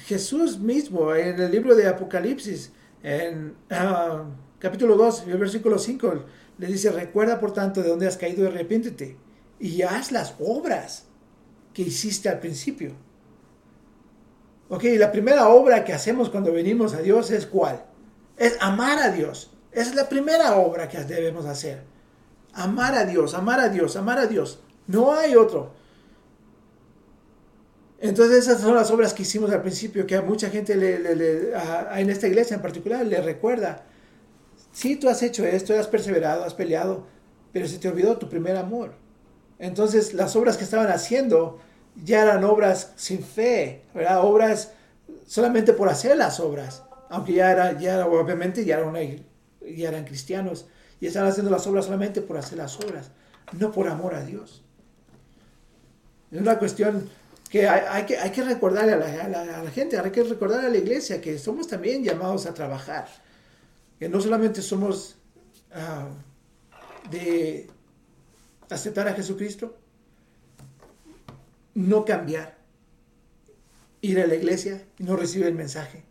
Jesús mismo en el libro de Apocalipsis, en uh, capítulo 2, el versículo 5, le dice, recuerda por tanto de dónde has caído y arrepiéntete y haz las obras que hiciste al principio. Ok, la primera obra que hacemos cuando venimos a Dios es cuál? Es amar a Dios. Esa es la primera obra que debemos hacer. Amar a Dios, amar a Dios, amar a Dios. No hay otro. Entonces esas son las obras que hicimos al principio, que a mucha gente le, en esta iglesia en particular le recuerda. Sí, tú has hecho esto, has perseverado, has peleado, pero se te olvidó tu primer amor. Entonces las obras que estaban haciendo ya eran obras sin fe, ¿verdad? Obras solamente por hacer las obras, aunque ya era, ya obviamente ya, era ya eran cristianos y estaban haciendo las obras solamente por hacer las obras, no por amor a Dios. Es una cuestión que hay, que, hay que recordarle a la, gente, hay que recordarle a la iglesia que somos también llamados a trabajar, que no solamente somos ah, de aceptar a Jesucristo, no cambiar, ir a la iglesia y no recibir el mensaje.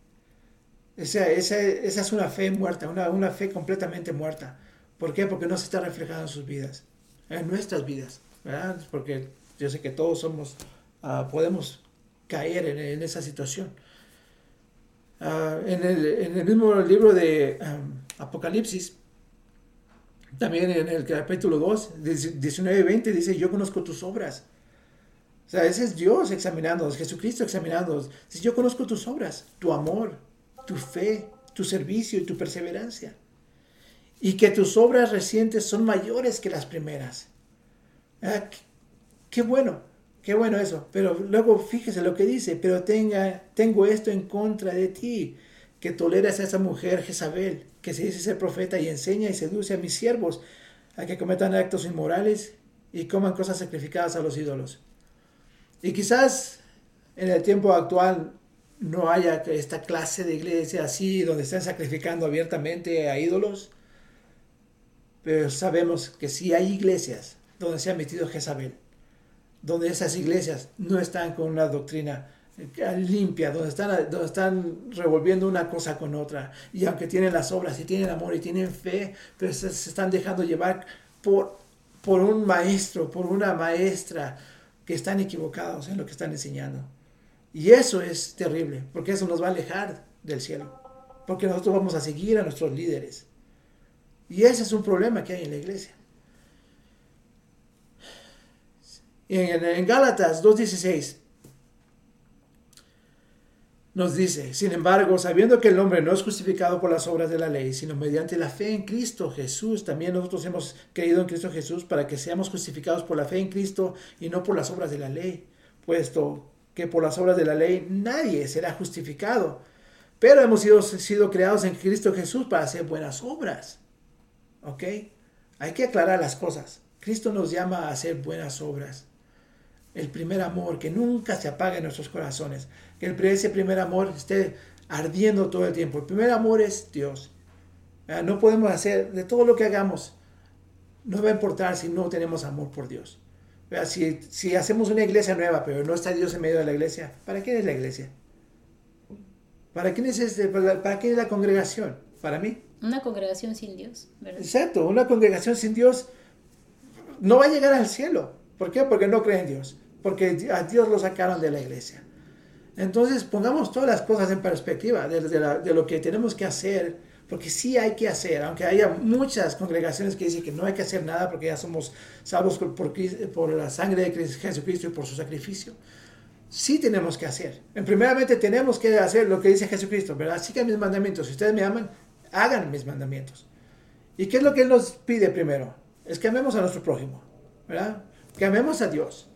Esa, esa, esa es una fe muerta, una, una, fe completamente muerta. ¿Por qué? Porque no se está reflejando en sus vidas, en nuestras vidas, ¿verdad? Porque yo sé que todos somos Ah, podemos caer en, esa situación. Ah, en, el, mismo libro de Apocalipsis, también en el capítulo 2, 19 y 20, dice, yo conozco tus obras. O sea, ese es Dios examinándonos, Jesucristo examinándonos. Dice, yo conozco tus obras, tu amor, tu fe, tu servicio y tu perseverancia. Y que tus obras recientes son mayores que las primeras. Ah, qué bueno. Qué bueno eso. Pero luego fíjese lo que dice, pero tenga, tengo esto en contra de ti, que toleras a esa mujer Jezabel, que se dice ser profeta y enseña y seduce a mis siervos a que cometan actos inmorales y coman cosas sacrificadas a los ídolos. Y quizás en el tiempo actual no haya esta clase de iglesia así, donde están sacrificando abiertamente a ídolos, pero sabemos que sí hay iglesias donde se ha metido Jezabel donde esas iglesias no están con una doctrina eh, limpia, donde están, donde están revolviendo una cosa con otra. Y aunque tienen las obras y tienen amor y tienen fe, pero se, están dejando llevar por, por un maestro, por una maestra que están equivocados en lo que están enseñando. Y eso es terrible, porque eso nos va a alejar del cielo, porque nosotros vamos a seguir a nuestros líderes. Y ese es un problema que hay en la iglesia. En, en Gálatas 2.16 nos dice, sin embargo, sabiendo que el hombre no es justificado por las obras de la ley, sino mediante la fe en Cristo Jesús, también nosotros hemos creído en Cristo Jesús para que seamos justificados por la fe en Cristo y no por las obras de la ley, puesto que por las obras de la ley nadie será justificado, pero hemos sido, sido creados en Cristo Jesús para hacer buenas obras. ¿Ok? Hay que aclarar las cosas. Cristo nos llama a hacer buenas obras el primer amor, que nunca se apague en nuestros corazones, que el, ese primer amor esté ardiendo todo el tiempo. El primer amor es Dios. No podemos hacer, de todo lo que hagamos, no va a importar si no tenemos amor por Dios. Si, si hacemos una iglesia nueva, pero no está Dios en medio de la iglesia, ¿para quién es la iglesia? ¿Para quién es, este, para, quién es la congregación? ¿Para mí? Una congregación sin Dios, Exacto, una congregación sin Dios no va a llegar al cielo. ¿Por qué? Porque no creen en Dios porque a Dios lo sacaron de la iglesia. Entonces pongamos todas las cosas en perspectiva de, lo que tenemos que hacer, porque sí hay que hacer, aunque haya muchas congregaciones que dicen que no hay que hacer nada porque ya somos salvos por, la sangre de Jesucristo y por su sacrificio. Sí tenemos que hacer. En primeramente tenemos que hacer lo que dice Jesucristo, ¿verdad? Sigan mis mandamientos. Si ustedes me aman, hagan mis mandamientos. ¿Y qué es lo que Él nos pide primero? Es que amemos a nuestro prójimo, ¿verdad? Que amemos a Dios,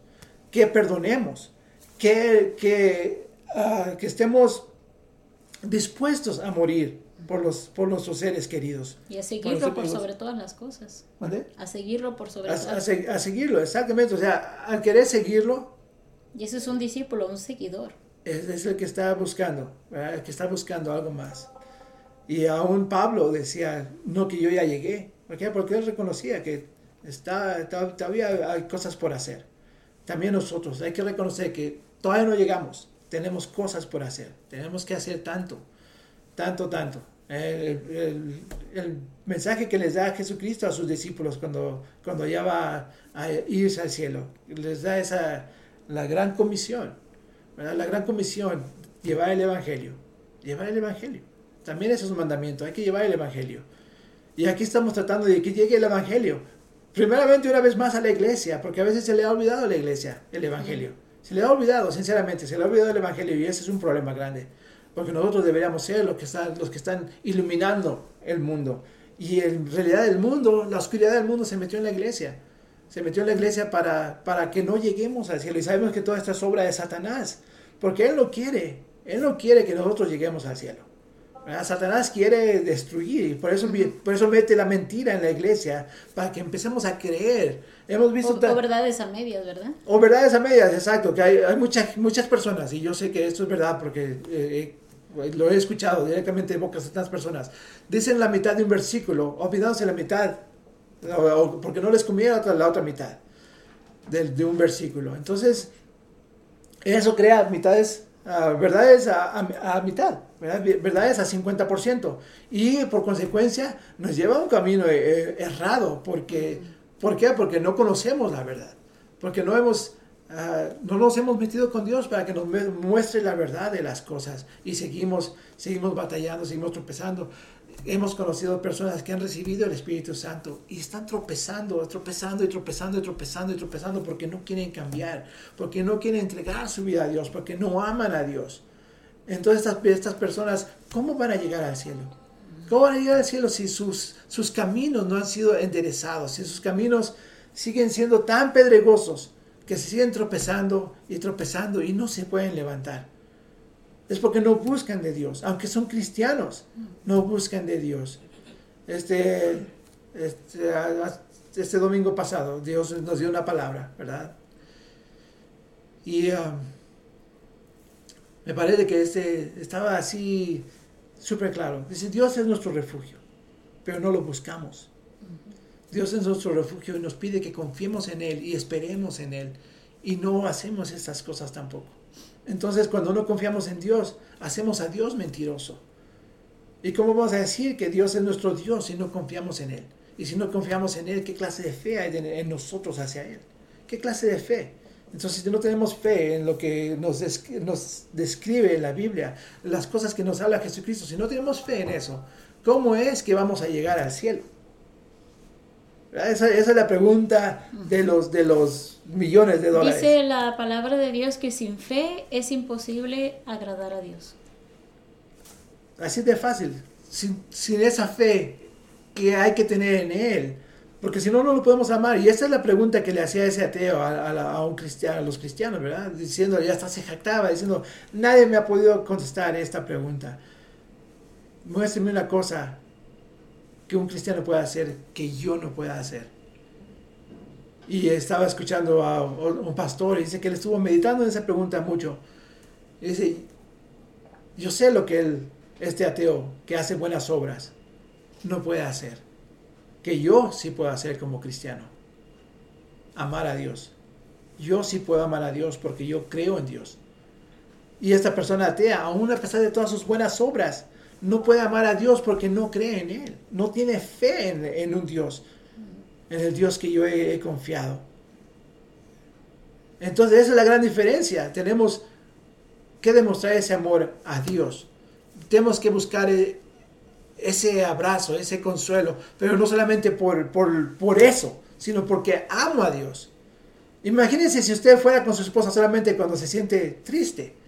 que perdonemos, que, que, ah, que estemos dispuestos a morir por, los, por nuestros seres queridos. Y a seguirlo por, sobre todas las cosas. ¿Vale? A seguirlo por sobre a, todas a, a, seguirlo, exactamente. O sea, al querer seguirlo. Y eso es un discípulo, un seguidor. Es, es el que está buscando, ¿verdad? el que está buscando algo más. Y aún Pablo decía, no que yo ya llegué. ¿Por qué? Porque él reconocía que está, todavía hay cosas por hacer. También nosotros hay que reconocer que todavía no llegamos. Tenemos cosas por hacer. Tenemos que hacer tanto, tanto, tanto. El, el, mensaje que les da Jesucristo a sus discípulos cuando, cuando ya va a irse al cielo, les da esa, la gran comisión, la gran comisión, llevar el Evangelio, llevar el Evangelio. También eso es un mandamiento, hay que llevar el Evangelio. Y aquí estamos tratando de que llegue el Evangelio. Primeramente una vez más a la iglesia, porque a veces se le ha olvidado a la iglesia el Evangelio. Se le ha olvidado, sinceramente, se le ha olvidado el Evangelio y ese es un problema grande porque nosotros deberíamos ser los que están, los que están iluminando el mundo. Y en realidad el mundo, la oscuridad del mundo se metió en la iglesia. Se metió en la iglesia para, para que no lleguemos al cielo. Y sabemos que toda esta es obra de Satanás, porque Él no quiere, Él no quiere que nosotros lleguemos al cielo. Satanás quiere destruir y por eso, por eso mete la mentira en la iglesia, para que empecemos a creer. Hemos visto o, o verdades a medias, ¿verdad? O verdades a medias, exacto, que hay, hay muchas, muchas personas, y yo sé que esto es verdad porque eh, lo he escuchado directamente de bocas de tantas personas, dicen la mitad de un versículo, olvidándose la mitad, porque no les conviene la otra mitad de, de un versículo. Entonces, eso crea mitades, uh, verdades a, a, mitad, ¿verdad? verdades a 50%, y por consecuencia nos lleva a un camino eh, errado, porque, ¿por qué? Porque no conocemos la verdad, porque no hemos Uh, no nos hemos metido con Dios para que nos muestre la verdad de las cosas y seguimos, seguimos batallando, seguimos tropezando. Hemos conocido personas que han recibido el Espíritu Santo y están tropezando, tropezando y tropezando y tropezando y tropezando porque no quieren cambiar, porque no quieren entregar su vida a Dios, porque no aman a Dios. Entonces estas, estas personas, ¿cómo van a llegar al cielo? ¿Cómo van a llegar al cielo si sus, sus caminos no han sido enderezados, si sus caminos siguen siendo tan pedregosos? que se siguen tropezando y tropezando y no se pueden levantar. Es porque no buscan de Dios, aunque son cristianos, no buscan de Dios. Este, este, este domingo pasado Dios nos dio una palabra, ¿verdad? Y um, me parece que este estaba así súper claro. Dice, Dios es nuestro refugio, pero no lo buscamos. Dios es nuestro refugio y nos pide que confiemos en Él y esperemos en Él. Y no hacemos estas cosas tampoco. Entonces, cuando no confiamos en Dios, hacemos a Dios mentiroso. ¿Y cómo vamos a decir que Dios es nuestro Dios si no confiamos en Él? Y si no confiamos en Él, ¿qué clase de fe hay en nosotros hacia Él? ¿Qué clase de fe? Entonces, si no tenemos fe en lo que nos, describe la Biblia, las cosas que nos habla Jesucristo, si no tenemos fe en eso, ¿cómo es que vamos a llegar al cielo? Esa, esa, es la pregunta de los, de los millones de dólares. Dice la palabra de Dios que sin fe es imposible agradar a Dios. Así de fácil. Sin, sin esa fe que hay que tener en Él. Porque si no, no lo podemos amar. Y esa es la pregunta que le hacía ese ateo a, a, a, un cristiano, a los cristianos, ¿verdad? Diciendo, ya hasta se jactaba, diciendo, nadie me ha podido contestar esta pregunta. Muéstrame una cosa, que un cristiano pueda hacer que yo no pueda hacer. Y estaba escuchando a un pastor y dice que él estuvo meditando en esa pregunta mucho. Y dice, yo sé lo que él, este ateo que hace buenas obras, no puede hacer. Que yo sí puedo hacer como cristiano. Amar a Dios. Yo sí puedo amar a Dios porque yo creo en Dios. Y esta persona atea, aún a pesar de todas sus buenas obras, no puede amar a Dios porque no cree en Él, no tiene fe en, un Dios, en el Dios que yo he, confiado. Entonces esa es la gran diferencia. Tenemos que demostrar ese amor a Dios. Tenemos que buscar eh, ese abrazo, ese consuelo, pero no solamente por, por, por eso, sino porque amo a Dios. Imagínense si usted fuera con su esposa solamente cuando se siente triste.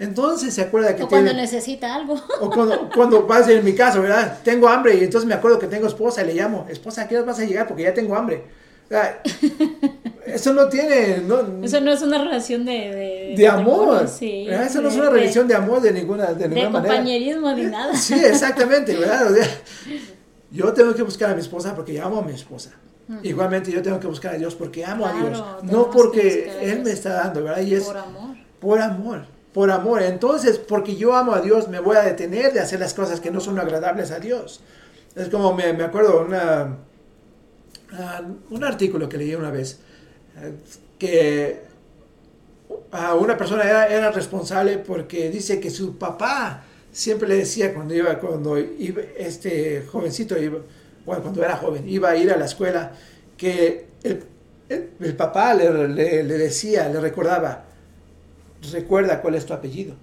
Entonces se acuerda que O cuando necesita algo. o cuando, cuando vas en mi caso, ¿verdad? Tengo hambre y entonces me acuerdo que tengo esposa y le llamo, esposa, ¿a qué hora vas a llegar? Porque ya tengo hambre. Eso no tiene, no, Eso no es una relación de... De, de amor. Sí. Eso no es de- una de- relación de amor de ninguna, de De, ninguna manera. compañerismo ni nada. Sí, exactamente, ¿verdad? O sea, yo tengo que buscar a mi esposa porque amo a mi esposa. Igualmente yo tengo que buscar a Dios porque amo a Dios, no que porque a Él me está dando, ¿verdad? Y es Por amor. por amor, por amor. Entonces, porque yo amo a Dios, me voy a detener de hacer las cosas que no son agradables a Dios. Es como me, me acuerdo una, ah, un artículo que leí una vez, eh, que una persona era, era responsable porque dice que su papá siempre le decía cuando iba, cuando este jovencito, iba, bueno, cuando era joven, iba a ir a la escuela, que el, el- papá le- le decía, le recordaba, recuerda cuál es tu apellido.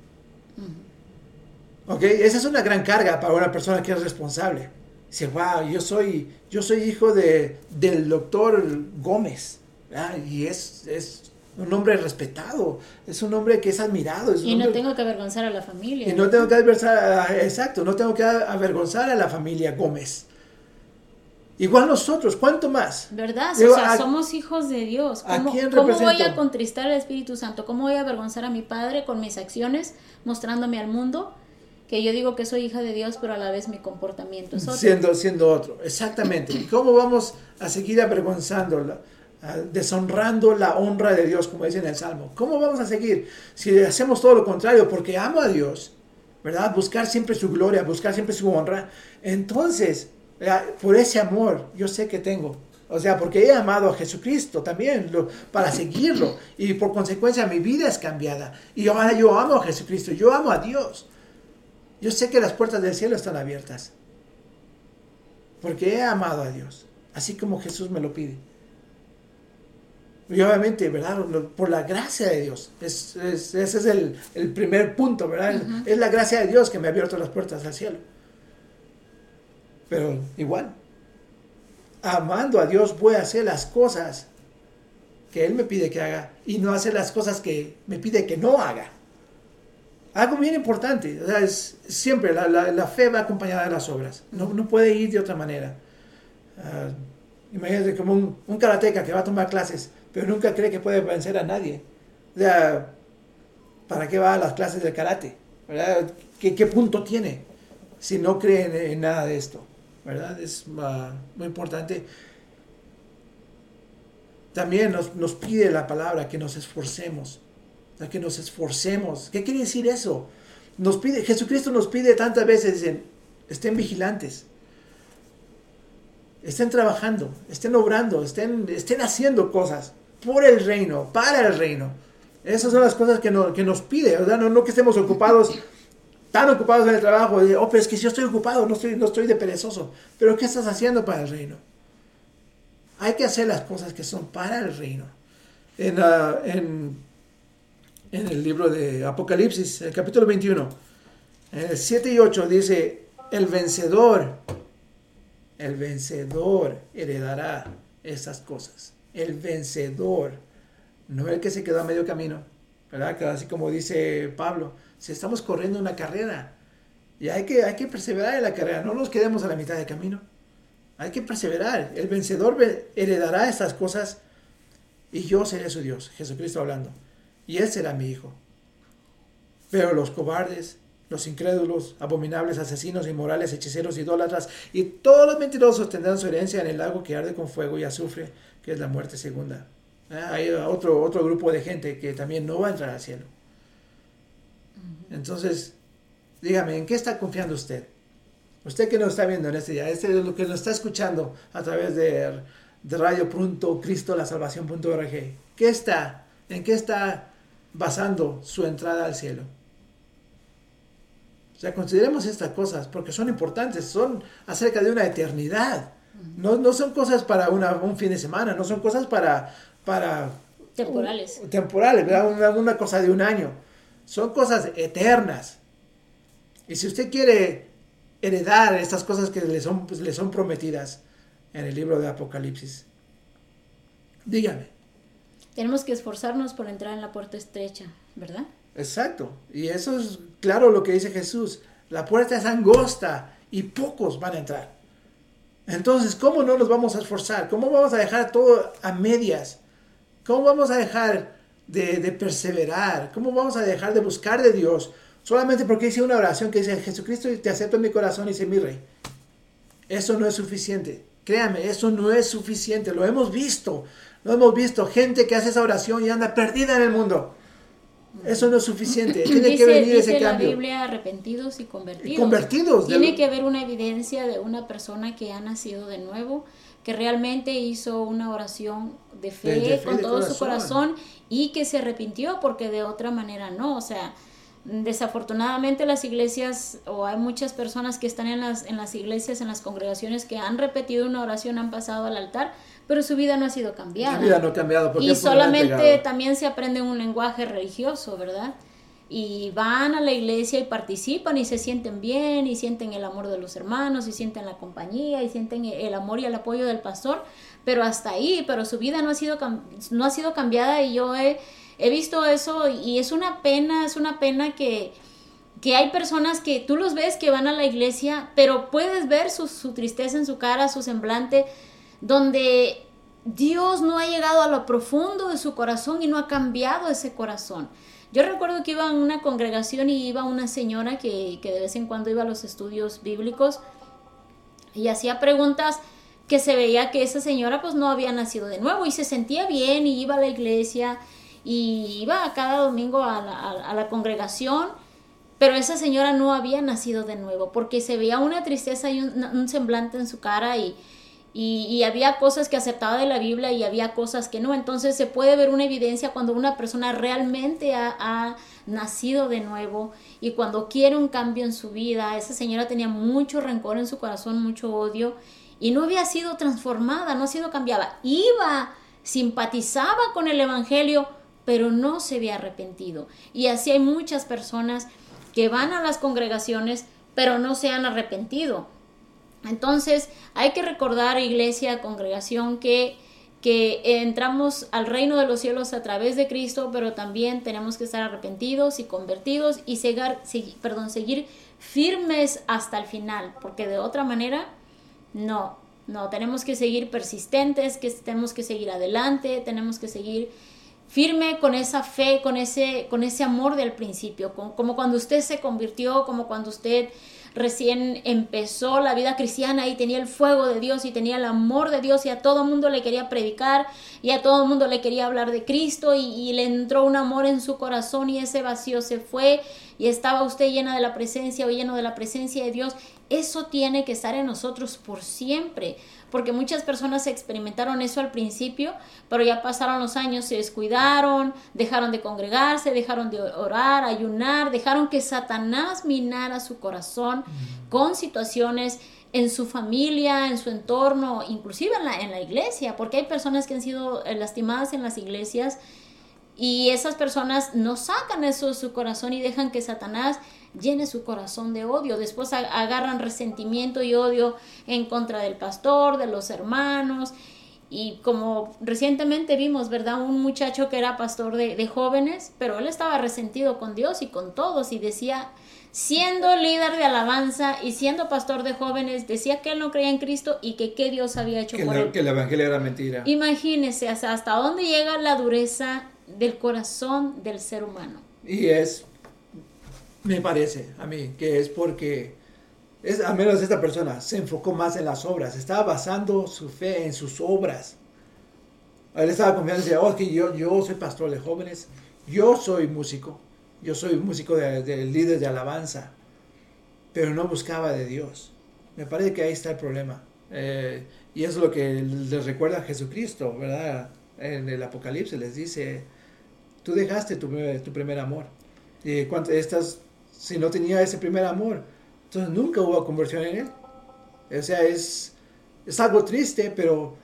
¿Ok? Esa es una gran carga para una persona que es responsable. Dice, wow, yo soy, yo soy hijo de, del doctor Gómez. ¿verdad? Y es, es un hombre respetado, es un hombre que es admirado. Es un Y no hombre- tengo que avergonzar a la familia. y no tengo que avergonzar, exacto, no tengo que avergonzar a la familia Gómez. Igual nosotros, ¿cuánto más? ¿Verdad? Digo, o sea, ¿a- somos hijos de Dios. ¿a ¿Cómo, cómo voy a contristar al Espíritu Santo? ¿Cómo voy a avergonzar a mi Padre con mis acciones, mostrándome al mundo que yo digo que soy hija de Dios, pero a la vez mi comportamiento es otro? Siendo, siendo otro, exactamente. ¿Y cómo vamos a seguir avergonzando, la- a- deshonrando la honra de Dios, como dice en el Salmo? ¿Cómo vamos a seguir si hacemos todo lo contrario? Porque amo a Dios, ¿verdad? Buscar siempre su gloria, buscar siempre su honra. Entonces. Por ese amor, yo sé que tengo. O sea, porque he amado a Jesucristo también, lo- para seguirlo. Y por consecuencia mi vida es cambiada. Y ahora yo amo a Jesucristo, yo amo a Dios. Yo sé que las puertas del cielo están abiertas. Porque he amado a Dios, así como Jesús me lo pide. Y obviamente, ¿verdad? Por la gracia de Dios. Es, es- ese es el, el primer punto, ¿verdad? Es la gracia de Dios que me ha abierto las puertas al cielo. Pero igual, amando a Dios voy a hacer las cosas que Él me pide que haga y no hacer las cosas que me pide que no haga. Algo bien importante, o sea, es siempre la, la- fe va acompañada de las obras, no, no puede ir de otra manera. Ah, imagínate como un, un karateca que va a tomar clases, pero nunca cree que puede vencer a nadie. O sea, ¿para qué va a las clases de karate? ¿Qué, punto tiene si no cree en nada de esto? ¿Verdad? Es ah, muy importante. También nos, pide la palabra que nos esforcemos. Que nos esforcemos. ¿Qué quiere decir eso? Nos pide, Jesucristo nos pide tantas veces, dicen, estén vigilantes. Estén trabajando, estén obrando, estén, estén haciendo cosas por el reino, para el reino. Esas son las cosas que, no- que nos pide, ¿verdad? No que estemos ocupados, tan ocupados en el trabajo, de, oh, pero es que si yo estoy ocupado, no estoy, no estoy de perezoso. Pero ¿qué estás haciendo para el reino? Hay que hacer las cosas que son para el reino. En, ah, en, en el libro de Apocalipsis, el capítulo 21, eh, 7 y 8 dice, el vencedor, el vencedor heredará estas cosas. El vencedor, no el que se quedó a medio camino, ¿verdad? Así como dice Pablo, si estamos corriendo una carrera, y hay que, hay que perseverar en la carrera, no nos quedemos a la mitad de camino. Hay que perseverar. El vencedor ve- heredará estas cosas y yo seré su Dios, Jesucristo hablando. Y él será mi hijo. Pero los cobardes, los incrédulos, abominables, asesinos, inmorales, hechiceros, idólatras y todos los mentirosos tendrán su herencia en el lago que arde con fuego y azufre, que es la muerte segunda. Ah, Hay otro, otro grupo de gente que también no va a entrar al cielo. Entonces, dígame, ¿en qué está confiando usted? Usted que nos está viendo en este día, este es lo que nos está escuchando a través de, de radio.cristolasalvación.org. ¿Qué está? ¿En qué está basando su entrada al cielo? O sea, consideremos estas cosas porque son importantes, son acerca de una eternidad. No, no son cosas para una, un fin de semana, no son cosas para... para Temporales. temporales, ¿verdad? Una, una cosa de un año. Son cosas eternas. Y si usted quiere heredar estas cosas que le son, pues, le son prometidas en el libro de Apocalipsis. Dígame. Tenemos que esforzarnos por entrar en la puerta estrecha, ¿verdad? Exacto. Y eso es claro lo que dice Jesús. La puerta es angosta y pocos van a entrar. Entonces, ¿cómo no nos vamos a esforzar? ¿Cómo vamos a dejar todo a medias? ¿Cómo vamos a dejar de, de perseverar? ¿Cómo vamos a dejar de buscar de Dios? Solamente porque hice una oración que dice, Jesucristo, te acepto en mi corazón y sé mi rey. Eso no es suficiente. Créame, eso no es suficiente. Lo hemos visto. Lo hemos visto. Gente que hace esa oración y anda perdida en el mundo. Eso no es suficiente. Tiene dice, que venir dice ese la cambio. Biblia arrepentidos y convertidos. Y convertidos. Tiene de- que haber una evidencia de una persona que ha nacido de nuevo, que realmente hizo una oración de fe, De- de fe, con de todo su corazón. y que se arrepintió porque de otra manera no. O sea, desafortunadamente las iglesias o hay muchas personas que están en las, en las iglesias, en las congregaciones que han repetido una oración, han pasado al altar, pero su vida no ha sido cambiada. La vida no ha cambiado. Y Porque han solamente también se aprende un lenguaje religioso, ¿verdad? Y van a la iglesia y participan y se sienten bien y sienten el amor de los hermanos y sienten la compañía y sienten el amor y el apoyo del pastor, pero hasta ahí, pero su vida no ha sido, no ha sido cambiada y yo he, visto eso y es una pena, es una pena que, que hay personas que tú los ves que van a la iglesia, pero puedes ver su tristeza en su cara, su semblante, donde Dios no ha llegado a lo profundo de su corazón y no ha cambiado ese corazón. Yo recuerdo que iba a una congregación y iba una señora que, que de vez en cuando iba a los estudios bíblicos y hacía preguntas que se veía que esa señora pues no había nacido de nuevo y se sentía bien y iba a la iglesia y iba cada domingo a la, a- la congregación, pero esa señora no había nacido de nuevo porque se veía una tristeza y un, un semblante en su cara y, y, y había cosas que aceptaba de la Biblia y había cosas que no. Entonces se puede ver una evidencia cuando una persona realmente ha, ha nacido de nuevo y cuando quiere un cambio en su vida. Esa señora tenía mucho rencor en su corazón, mucho odio y no había sido transformada, no ha sido cambiada. Iba, simpatizaba con el Evangelio, pero no se había arrepentido. Y así hay muchas personas que van a las congregaciones, pero no se han arrepentido. Entonces hay que recordar, iglesia, congregación, que, que entramos al reino de los cielos a través de Cristo, pero también tenemos que estar arrepentidos y convertidos y perdón, seguir firmes hasta el final, porque de otra manera, no, no, tenemos que seguir persistentes, que tenemos que seguir adelante, tenemos que seguir firme con esa fe, con ese, con ese amor del principio, como cuando usted se convirtió, como cuando usted recién empezó la vida cristiana y tenía el fuego de Dios y tenía el amor de Dios y a todo mundo le quería predicar y a todo mundo le quería hablar de Cristo y, y le entró un amor en su corazón y ese vacío se fue y estaba usted llena de la presencia o lleno de la presencia de Dios. Eso tiene que estar en nosotros por siempre, porque muchas personas experimentaron eso al principio, pero ya pasaron los años, se descuidaron, dejaron de congregarse, dejaron de orar, ayunar, dejaron que Satanás minara su corazón con situaciones en su familia, en su entorno, inclusive en la, en la iglesia, porque hay personas que han sido eh, lastimadas en las iglesias y esas personas no sacan eso de su corazón y dejan que Satanás llene su corazón de odio. Después agarran resentimiento y odio en contra del pastor, de los hermanos. Y como recientemente vimos, ¿verdad? Un muchacho que era pastor de, de jóvenes, pero él estaba resentido con Dios y con todos y decía, siendo líder de alabanza y siendo pastor de jóvenes, decía que él no creía en Cristo y que qué Dios había hecho Que, por la- él. que el evangelio era mentira. Imagínese hasta, hasta dónde llega la dureza del corazón del ser humano. Y es, me parece a mí, que es porque, es, al menos esta persona se enfocó más en las obras, estaba basando su fe en sus obras. Él estaba confiando decía, oh, yo, yo soy pastor de jóvenes, yo soy músico, yo soy músico de, de líder de alabanza, pero no buscaba de Dios. Me parece que ahí está el problema. Eh, y es lo que les recuerda a Jesucristo, ¿verdad? En el Apocalipsis les dice, tú dejaste tu, primer- tu primer amor. Y cuando estas, si no tenía ese primer amor, entonces nunca hubo conversión en él. O sea, es, es algo triste, pero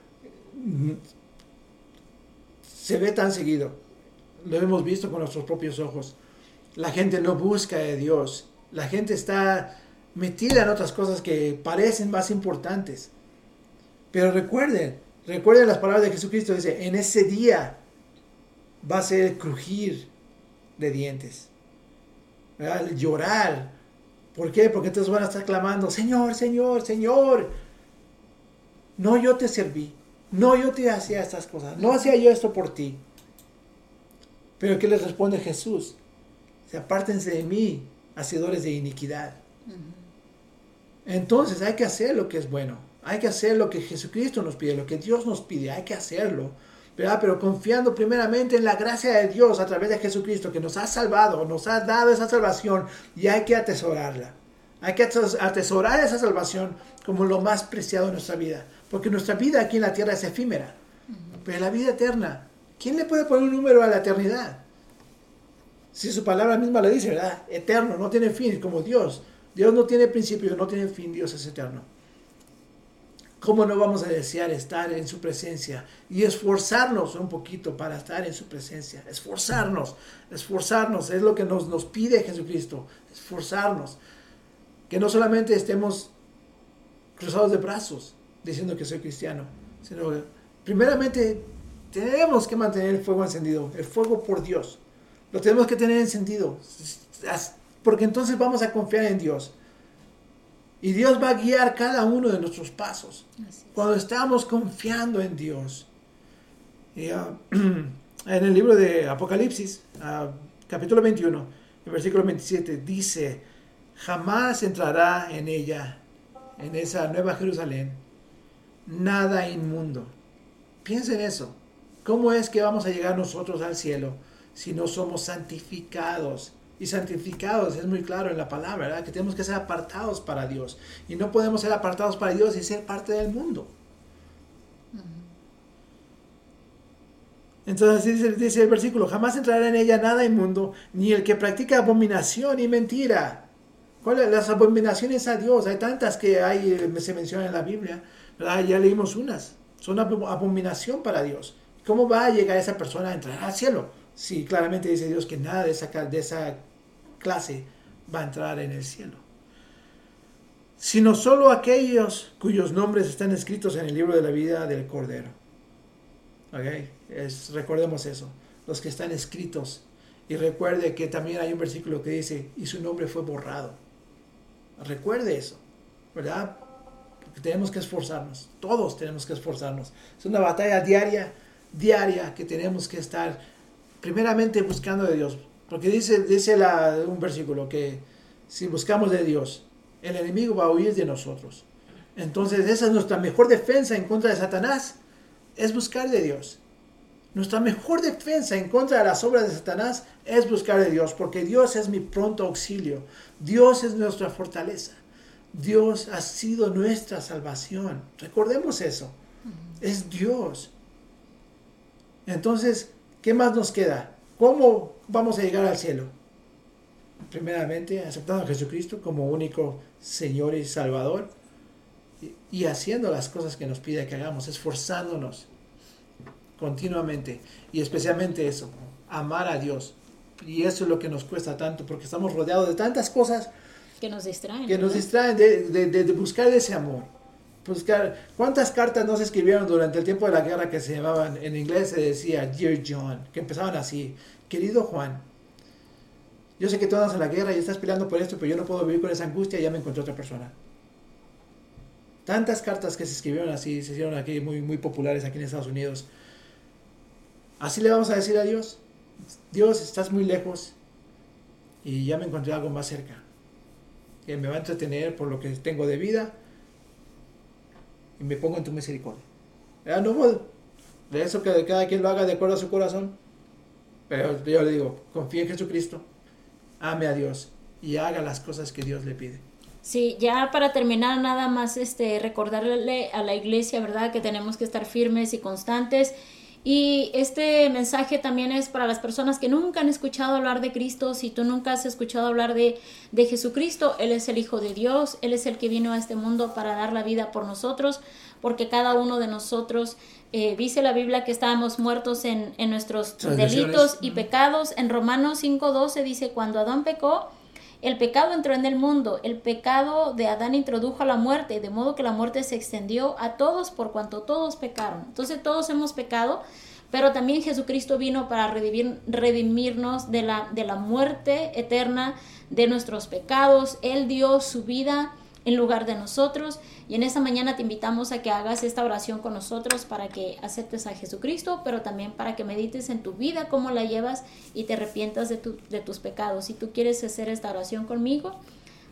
mm, se ve tan seguido. Lo hemos visto con nuestros propios ojos. La gente no busca de Dios. La gente está metida en otras cosas que parecen más importantes. Pero recuerden, recuerden las palabras de Jesucristo, dice, en ese día va a ser el crujir de dientes, ¿verdad? El llorar. ¿Por qué? Porque entonces van a estar clamando, Señor, Señor, Señor. No yo te serví, no yo te hacía estas cosas, no hacía yo esto por ti. Pero ¿qué les responde Jesús? Se apártense de mí, hacedores de iniquidad. Entonces hay que hacer lo que es bueno. Hay que hacer lo que Jesucristo nos pide, lo que Dios nos pide. Hay que hacerlo. ¿Verdad? Pero confiando primeramente en la gracia de Dios a través de Jesucristo que nos ha salvado, nos ha dado esa salvación y hay que atesorarla. Hay que atesorar esa salvación como lo más preciado de nuestra vida. Porque nuestra vida aquí en la tierra es efímera. Pero la vida eterna, ¿quién le puede poner un número a la eternidad? Si su palabra misma lo dice, ¿verdad? Eterno, no tiene fin, como Dios. Dios no tiene principio, no tiene fin, Dios es eterno. ¿Cómo no vamos a desear estar en su presencia y esforzarnos un poquito para estar en su presencia? Esforzarnos, esforzarnos, es lo que nos, nos pide Jesucristo, esforzarnos. Que no solamente estemos cruzados de brazos diciendo que soy cristiano, sino primeramente tenemos que mantener el fuego encendido, el fuego por Dios. Lo tenemos que tener encendido, porque entonces vamos a confiar en Dios. Y Dios va a guiar cada uno de nuestros pasos. Cuando estamos confiando en Dios. Ah, en el libro de Apocalipsis, ah, capítulo 21, el versículo 27, dice, jamás entrará en ella, en esa nueva Jerusalén, nada inmundo. Piensen eso. ¿Cómo es que vamos a llegar nosotros al cielo? si no somos santificados. Y santificados es muy claro en la palabra, ¿verdad? Que tenemos que ser apartados para Dios. Y no podemos ser apartados para Dios y ser parte del mundo. Entonces dice, dice, el versículo, jamás entrará en ella nada inmundo, ni el que practica abominación y mentira. ¿Cuáles las abominaciones a Dios? Hay tantas que hay, eh, se mencionan en la Biblia, ¿verdad? Ya leímos unas. Son abominación para Dios. ¿Cómo va a llegar esa persona a entrar al cielo? Sí, claramente dice Dios que nada de esa, de esa clase va a entrar en el cielo. Sino solo aquellos cuyos nombres están escritos en el libro de la vida del Cordero. ¿Ok? Es, recordemos eso. Los que están escritos. Y recuerde que también hay un versículo que dice, y su nombre fue borrado. Recuerde eso, ¿verdad? Porque tenemos que esforzarnos. Todos tenemos que esforzarnos. Es una batalla diaria, diaria que tenemos que estar primeramente buscando de Dios. Porque dice, dice la, un versículo que si buscamos de Dios, el enemigo va a huir de nosotros. Entonces esa es nuestra mejor defensa en contra de Satanás, es buscar de Dios. Nuestra mejor defensa en contra de las obras de Satanás es buscar de Dios, porque Dios es mi pronto auxilio. Dios es nuestra fortaleza. Dios ha sido nuestra salvación. Recordemos eso. Es Dios. Entonces, ¿Qué más nos queda? ¿Cómo vamos a llegar al cielo? Primeramente, aceptando a Jesucristo como único Señor y Salvador y, haciendo las cosas que nos pide que hagamos, esforzándonos continuamente y especialmente eso, amar a Dios. Y eso es lo que nos cuesta tanto porque estamos rodeados de tantas cosas que nos distraen. Que nos distraen de buscar ese amor buscar cuántas cartas no se escribieron durante el tiempo de la guerra que se llamaban en inglés se decía Dear John, que empezaban así, querido Juan, yo sé que tú andas en la guerra y estás peleando por esto, pero yo no puedo vivir con esa angustia ya me encontré otra persona. Tantas cartas que se escribieron así, se hicieron aquí muy, muy populares aquí en Estados Unidos. Así le vamos a decir a Dios, Dios, estás muy lejos y ya me encontré algo más cerca, que me va a entretener por lo que tengo de vida y me pongo en tu misericordia. Ya no de eso que cada quien lo haga de acuerdo a su corazón. Pero yo le digo, confíe en Jesucristo, ame a Dios y haga las cosas que Dios le pide. Sí, ya para terminar nada más este recordarle a la iglesia, ¿verdad? Que tenemos que estar firmes y constantes y este mensaje también es para las personas que nunca han escuchado hablar de Cristo. Si tú nunca has escuchado hablar de, de, Jesucristo, Él es el Hijo de Dios, Él es el que vino a este mundo para dar la vida por nosotros, porque cada uno de nosotros, eh, dice la Biblia que estábamos muertos en, en nuestros delitos y pecados. En Romanos 5.12 dice, cuando Adán pecó, el pecado entró en el mundo, el pecado de Adán introdujo la muerte, de modo que la muerte se extendió a todos por cuanto todos pecaron. Entonces todos hemos pecado, pero también Jesucristo vino para redimir, redimirnos de la, de la muerte eterna, de nuestros pecados. Él dio su vida en lugar de nosotros. Y en esta mañana te invitamos a que hagas esta oración con nosotros para que aceptes a Jesucristo, pero también para que medites en tu vida, cómo la llevas y te arrepientas de, de tus pecados. Si tú quieres hacer esta oración conmigo,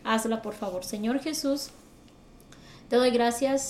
hazla por favor. Señor Jesús, te doy gracias